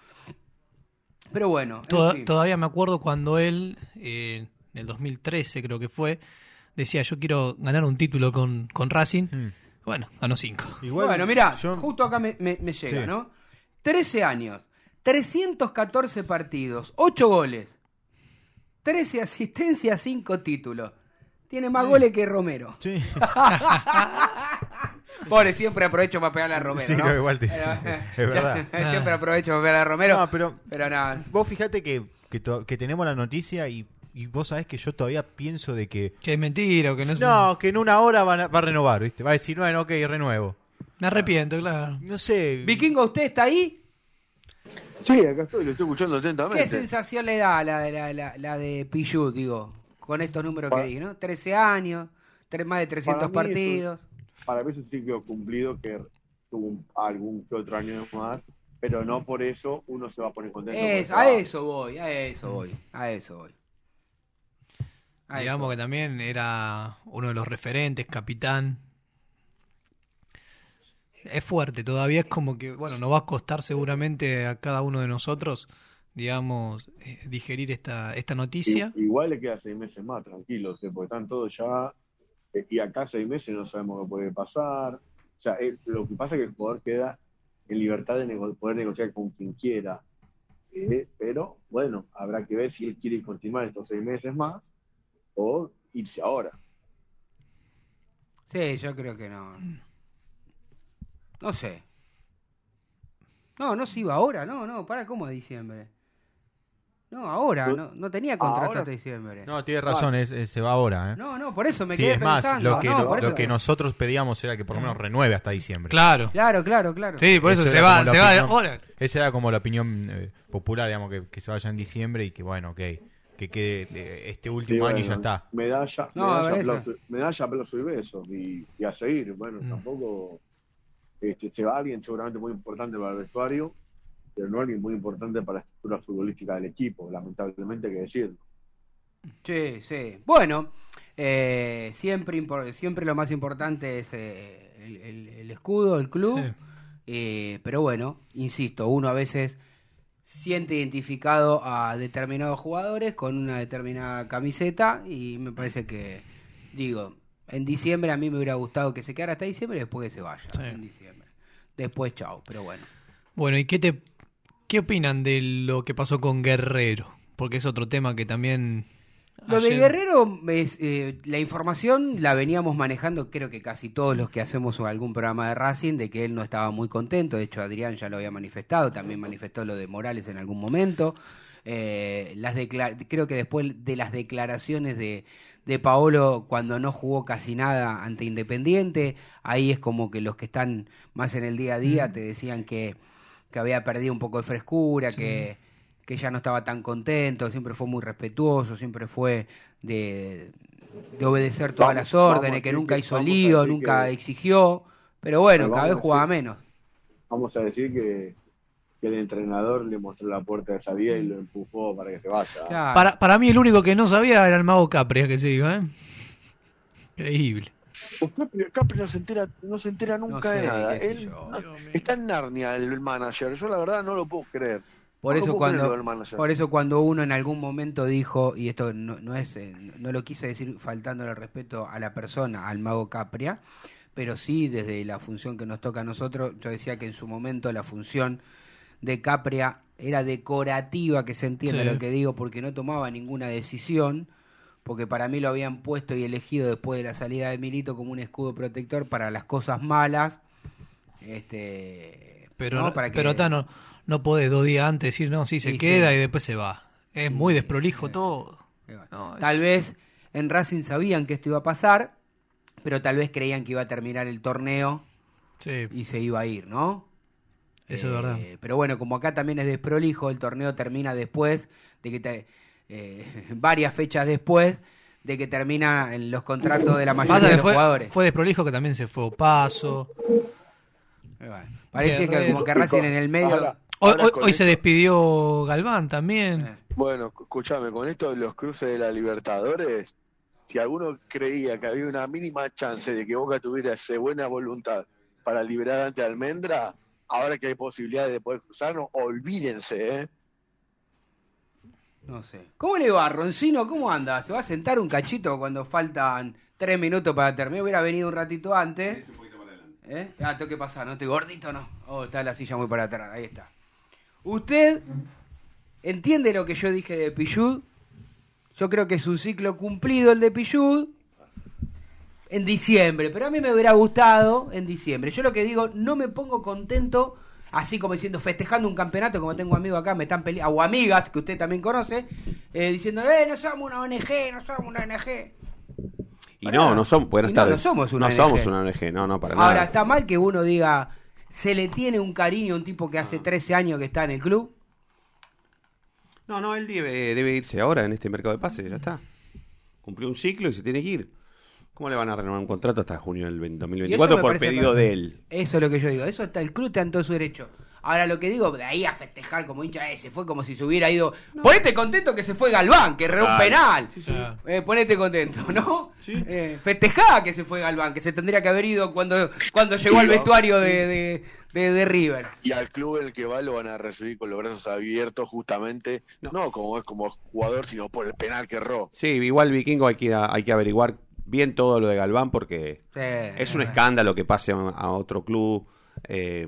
Pero bueno, en Toda- fin. Todavía me acuerdo cuando él, eh, en el 2013 creo que fue, decía yo quiero ganar un título con, con Racing. Hmm. Bueno, ganó 5. bueno, mira, justo acá me, me- me llega, Sí. ¿no? 13 años, 314 partidos, 8 goles, 13 asistencias, 5 títulos. Tiene más goles que Romero. Sí. Pobre, siempre aprovecho para pegarle a Romero. Sí, ¿no? no, igual te- Pero, es verdad. siempre aprovecho para pegarle a Romero. No, pero, pero nada. Vos fijate que, que, to- que tenemos la noticia y, y vos sabés que yo todavía pienso de que... Que es mentira o que no, No, que en una hora va a, va a renovar, ¿viste? Va a decir, bueno, ok, renuevo. Me arrepiento, claro. No sé. Vikingo, ¿usted está ahí? Sí, acá estoy, lo estoy escuchando atentamente. ¿Qué sensación le da la, de- la, la, la de Pichu, digo, con estos números Para- que di, ¿no? 13 años, tres, más de 300 Para mí partidos. eso- para mí eso sí quedó cumplido, que tuvo un- algún que otro año más, pero no por eso uno se va a poner contento. Es- porque, a eso voy, a eso voy, a eso voy. A Digamos eso. que también era uno de los referentes, capitán. Es fuerte, todavía es como que, bueno, nos va a costar seguramente a cada uno de nosotros, digamos, eh, digerir esta, esta noticia. i- Igual le queda seis meses más, tranquilos, eh, porque están todos ya. eh, y acá seis meses no sabemos qué puede pasar. O sea, eh, lo que pasa es que el jugador queda en libertad de nego- poder negociar con quien quiera. Eh, pero bueno, habrá que ver si él quiere continuar estos seis meses más o irse ahora. Sí, yo creo que no. No sé. No, no se iba ahora, no, no, para cómo de diciembre. No, ahora, no, no tenía contrato Ahora- hasta diciembre. No, tienes razón, es, es- se va ahora, ¿eh? No, no, por eso me sí, quedé es más, pensando. lo que, No, no- por lo eso- que nosotros pedíamos era que por lo menos renueve hasta diciembre. Claro. Claro, claro, claro. Sí, por eso Esa se era va, como la se va opinión- ahora. Esa era como la opinión eh, popular, digamos, que, que se vaya en diciembre y que, bueno, ok, que quede eh, este último Sí, año y ya está. Medalla, No, medalla, aplauso, medalla, aplauso y besos. Y, y a seguir. Bueno, Mm. tampoco este, se va alguien seguramente muy importante para el vestuario, pero no alguien muy importante para la estructura futbolística del equipo, lamentablemente hay que decirlo. Sí, sí. Bueno, eh, siempre, siempre lo más importante es eh, el, el- el escudo, el club. Sí. Eh, pero bueno, insisto, uno a veces siente identificado a determinados jugadores con una determinada camiseta y me parece que, digo, en diciembre a mí me hubiera gustado que se quedara hasta diciembre y después que se vaya. Sí. En diciembre. Después, chao, pero bueno. Bueno, ¿y qué te qué opinan de lo que pasó con Guerrero? Porque es otro tema que también Lo de Guerrero, es, eh, la información la veníamos manejando, creo que casi todos los que hacemos algún programa de Racing, de que él no estaba muy contento. De hecho, Adrián ya lo había manifestado, también manifestó lo de Morales en algún momento. Eh, las creo que después de las declaraciones de, de Paolo, cuando no jugó casi nada ante Independiente, ahí es como que los que están más en el día a día Mm. te decían que, que había perdido un poco de frescura, que que ya no estaba tan contento, siempre fue muy respetuoso, siempre fue de, de obedecer todas Vamos- las órdenes, que nunca que- hizo lío, nunca que- exigió, pero bueno, Pero cada vez a jugaba decir- menos. Vamos a decir que, que el entrenador le mostró la puerta de salida y lo empujó para que se vaya. Claro. Para, para mí el único que no sabía era el mago Capria que se iba, ¿eh? Increíble. Capri, Capri no se entera, no se entera nunca sé, de nada. Él yo. no- está en Narnia el manager. Yo la verdad no lo puedo creer. Por eso cuando por eso cuando uno en algún momento dijo y esto no, no es eh, no lo quise decir faltándole respeto a la persona, al mago Capria, pero sí desde la función que nos toca a nosotros, yo decía que en su momento la función de Capria era decorativa, que se entiende Sí. lo que digo, porque no tomaba ninguna decisión, porque para mí lo habían puesto y elegido después de la salida de Milito como un escudo protector para las cosas malas. Este, Pero, ¿no? Para que- pero Tano, no podés dos días antes decir, no, sí, se queda sí. y después se va. Es muy desprolijo todo. No, Tal vez en Racing sabían que esto iba a pasar, pero tal vez creían que iba a terminar el torneo Sí. y se iba a ir, ¿no? Eso es verdad. Pero bueno, como acá también es desprolijo, el torneo termina después de que te- eh, varias fechas después de que terminan los contratos de la mayoría Pasa de los fue, jugadores. fue desprolijo que también se fue Paso. Parece que como que Racing en el medio. Ahora- Hoy, ahora hoy- con hoy esto- se despidió Galván también. Bueno, escúchame, con esto de los cruces de la Libertadores, si alguno creía que había una mínima chance de que Boca tuviera esa buena voluntad para liberar ante Almendra, ahora que hay posibilidades de poder cruzarnos, olvídense, ¿eh? No sé. ¿Cómo le va, Roncino? ¿Cómo anda? ¿Se va a sentar un cachito cuando faltan tres minutos para terminar? Hubiera venido un ratito antes. ¿Eh? Ah, tengo que pasar, ¿no? Estoy gordito, ¿no? Oh, está la silla muy para atrás, ahí está. ¿Usted entiende lo que yo dije de Pillud? Yo creo que es un ciclo cumplido el de Pillud en diciembre, pero a mí me hubiera gustado en diciembre. Yo lo que digo, no me pongo contento así como diciendo festejando un campeonato, como tengo amigos acá, me están peleando, o amigas que usted también conoce, eh, diciendo, eh, no somos una ONG, no somos una ONG. Y no, no somos, no, no somos una no ONG. somos una ONG, no, no, para Ahora, nada. está mal que uno diga, se le tiene un cariño a un tipo que hace 13 años que está en el club. No, no, él debe, debe irse ahora en este mercado de pases, ya está. Cumplió un ciclo y se tiene que ir. ¿Cómo le van a renovar un contrato hasta junio del 20- Y eso 2024 me por parece pedido de él? Eso es lo que yo digo. Eso está el club está en todo su derecho. Ahora lo que digo, de ahí a festejar como hincha, eh, se fue como si se hubiera ido. Ponete contento que se fue Galván, que erró un penal. Sí, sí. Eh, ponete contento, ¿no? Eh, festejá que se fue Galván, que se tendría que haber ido cuando, cuando llegó al Sí, ¿no? vestuario de, de, de- de River. Y al club en el que va lo van a recibir con los brazos abiertos justamente, no, como es como jugador, sino por el penal que erró. Sí, igual Vikingo hay que, ir a- hay que averiguar bien todo lo de Galván porque Sí, es un escándalo que pase a, a otro club eh,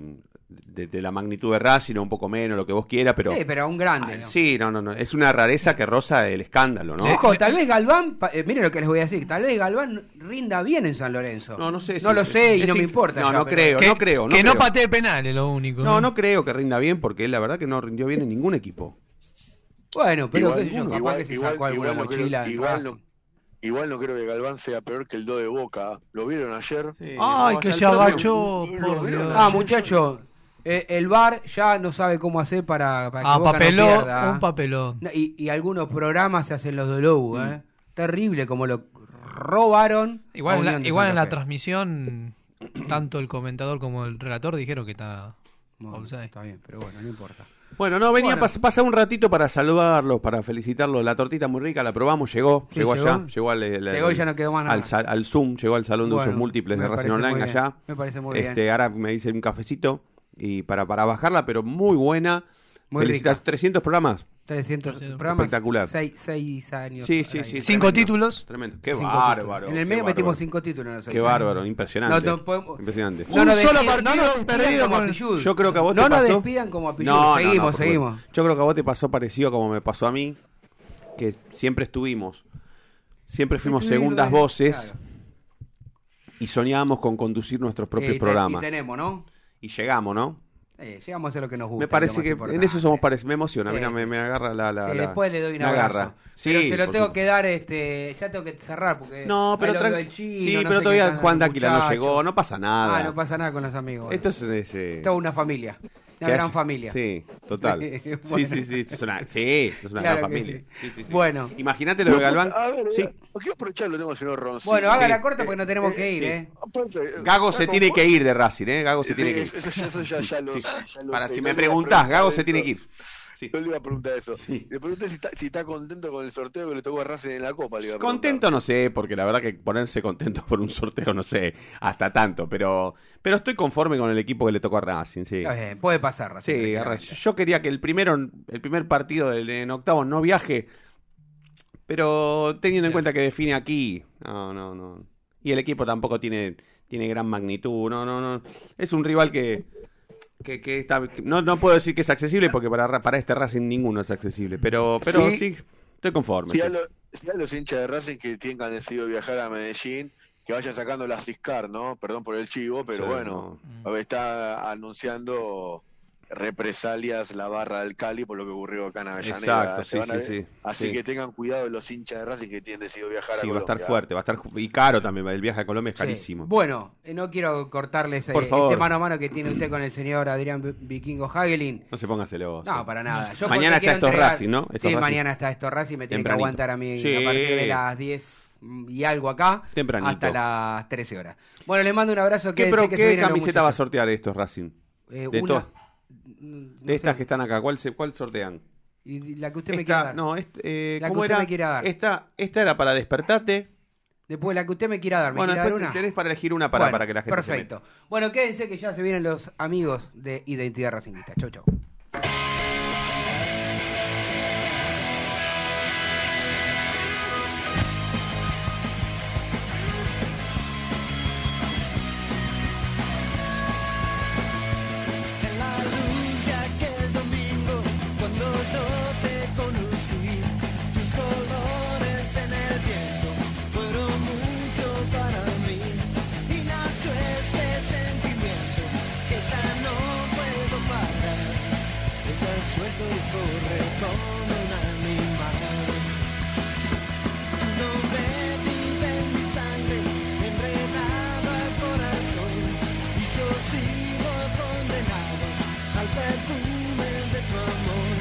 de, de la magnitud de Racing o un poco menos, lo que vos quieras, pero... Sí, pero un grande. Ah, ¿no? Sí, no, no, no. Es una rareza que roza el escándalo, ¿no? Ojo, tal vez Galván, eh, mire lo que les voy a decir, tal vez Galván rinda bien en San Lorenzo. No, no sé. No si- lo sé y no me importa. No, ya, no pero- creo, Que- no creo. que no creo. patee penales, lo único. No, no creo que rinda bien porque él la verdad que no rindió bien en ningún equipo. Bueno, pero Igual- qué sé yo, capaz igual- que se igual- sacó alguna no creo- mochila. igual no- Igual no creo que Galván sea peor que el do de Boca. ¿Lo vieron ayer? Ay, que se agachó, por Dios. Ah, muchacho, eh, el VAR ya no sabe cómo hacer para, para que Ah, Boca no pierda. un papelón. Y, y algunos programas se hacen los de Lobo, Mm. ¿eh? Terrible como lo robaron. Igual, en la, igual en la transmisión, tanto el comentador como el relator dijeron que está Bueno. Está bien, pero bueno, no importa. Bueno, no, venía Bueno. un ratito para saludarlos, para felicitarlos. La tortita muy rica, la probamos, llegó, Sí, llegó llegó. allá, llegó al, el- Llegó y ya no quedó más nada. al, sal- al Zoom, llegó al salón de Bueno, usos múltiples de Racing Online allá. me parece muy este, bien. Ahora me hice un cafecito y para, para bajarla, pero muy buena. Muy Felicitas- rica. 300 programas. 300 programas. Espectacular. 6 años. Sí, sí, sí. Cinco tremendo, títulos. Tremendo. Qué Cinco bárbaro. títulos. En el medio bárbaro. metimos cinco títulos en los Qué años. bárbaro, impresionante. No, no podemos- Impresionante. No nos Un solo despidan- partido no nos perdido como con- a Pichud. Yo creo que a vos no te nos pasó. despidan como a Pichud. No, no, seguimos, no, seguimos. Yo creo que a vos te pasó parecido como me pasó a mí, que siempre estuvimos, siempre fuimos segundas voces claro. y soñábamos con conducir nuestros propios Eh, y te- programas. Y tenemos, ¿no? Y llegamos, ¿no? Eh, llegamos a hacer lo que nos gusta. Me es parece que en importante. eso somos parecidos. Me emociona, Sí. mira, me, me agarra la. la, Sí, la- después le doy un me abrazo. agarra. pero Sí, se lo tengo que dar, este, ya tengo que cerrar porque No, pero tranqui- chino, sí, no pero todavía Juan Dáquila no llegó, no pasa nada. Ah, no pasa nada con los amigos. Esto es. es, eh, Toda una familia. Una gran haya- familia. Sí, total. Sí, Sí, sí, sí. Es una, sí, es una Claro gran familia. sí. Sí, sí, sí. Bueno. Imagínate lo de Galván. A ver, Sí. eh, quiero aprovechar lo tengo señor Roncino. Bueno, haga Sí. la corta porque no tenemos que ir, sí. ¿eh? Perfecto. Gago se tiene que ir de Racing, ¿eh? Gago se tiene que ir. Eso, ya- lo Para si me preguntás, Gago se tiene que ir. Sí, Yo le iba a preguntar eso. Le pregunté si está, si está contento con el sorteo que le tocó a Racing en la Copa. Le iba a preguntar. Contento no sé, porque la verdad que ponerse contento por un sorteo no sé, hasta tanto, pero pero estoy conforme con el equipo que le tocó a Racing, sí. Está bien, puede pasar, Racing, Sí, yo quería que el primero el primer partido del- en octavos no viaje, pero teniendo en cuenta que define aquí, no, no, no. Y el equipo tampoco tiene tiene gran magnitud, no, no, no. Es un rival que que, que está no, no puedo decir que es accesible porque para, Ra- para este Racing ninguno es accesible, pero pero Sí. sí, estoy conforme. Si sí. a, lo- si a los hinchas de Racing que tienen decidido viajar a Medellín, que vayan sacando la Ciscar, ¿no? Perdón por el chivo, pero Sí, bueno, está anunciando represalias la barra del Cali por lo que ocurrió acá en Avellaneda. Exacto, sí, a sí, sí, Así sí. que tengan cuidado de los hinchas de Racing que tienen decidido viajar Sí, a va a estar Colombia. fuerte, va a estar y caro también, el viaje a Colombia es Sí. carísimo. Bueno, eh, no quiero cortarles eh, este mano a mano que tiene usted con el señor Adrián Vi- Vikingo Hagelin. No se ponga celoso. No, para nada. Yo mañana está esto entregar- Racing, ¿no? Esto sí, Racing. mañana está esto Racing, me tiene que aguantar a mí Sí. a partir de las 10 y algo acá Tempranito. hasta las 13 horas. Bueno, le mando un abrazo. ¿Qué, que pero, que ¿qué camiseta va a sortear estos Racing? Eh, de una- todas- no de estas sé. que están acá, ¿cuál, se, cuál sortean? Y la que usted me quiera dar. No, este, eh, La que ¿cómo usted era? me quiera dar. Esta, esta era para despertarte. Después la que usted me quiera dar. ¿Me Bueno, dar después una? tenés para elegir una para, Bueno, para que la gente se Perfecto. Bueno, quédense que ya se vienen los amigos de Identidad Racingista. Chau, chau. Suelto y corre como un animal. No me vive mi sangre, enredado al corazón. Y yo sigo condenado al perfume de tu amor.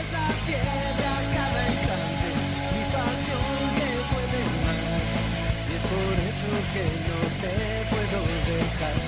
Es la fiebre a cada instante, mi pasión que puede más. Y es por eso que no te puedo dejar.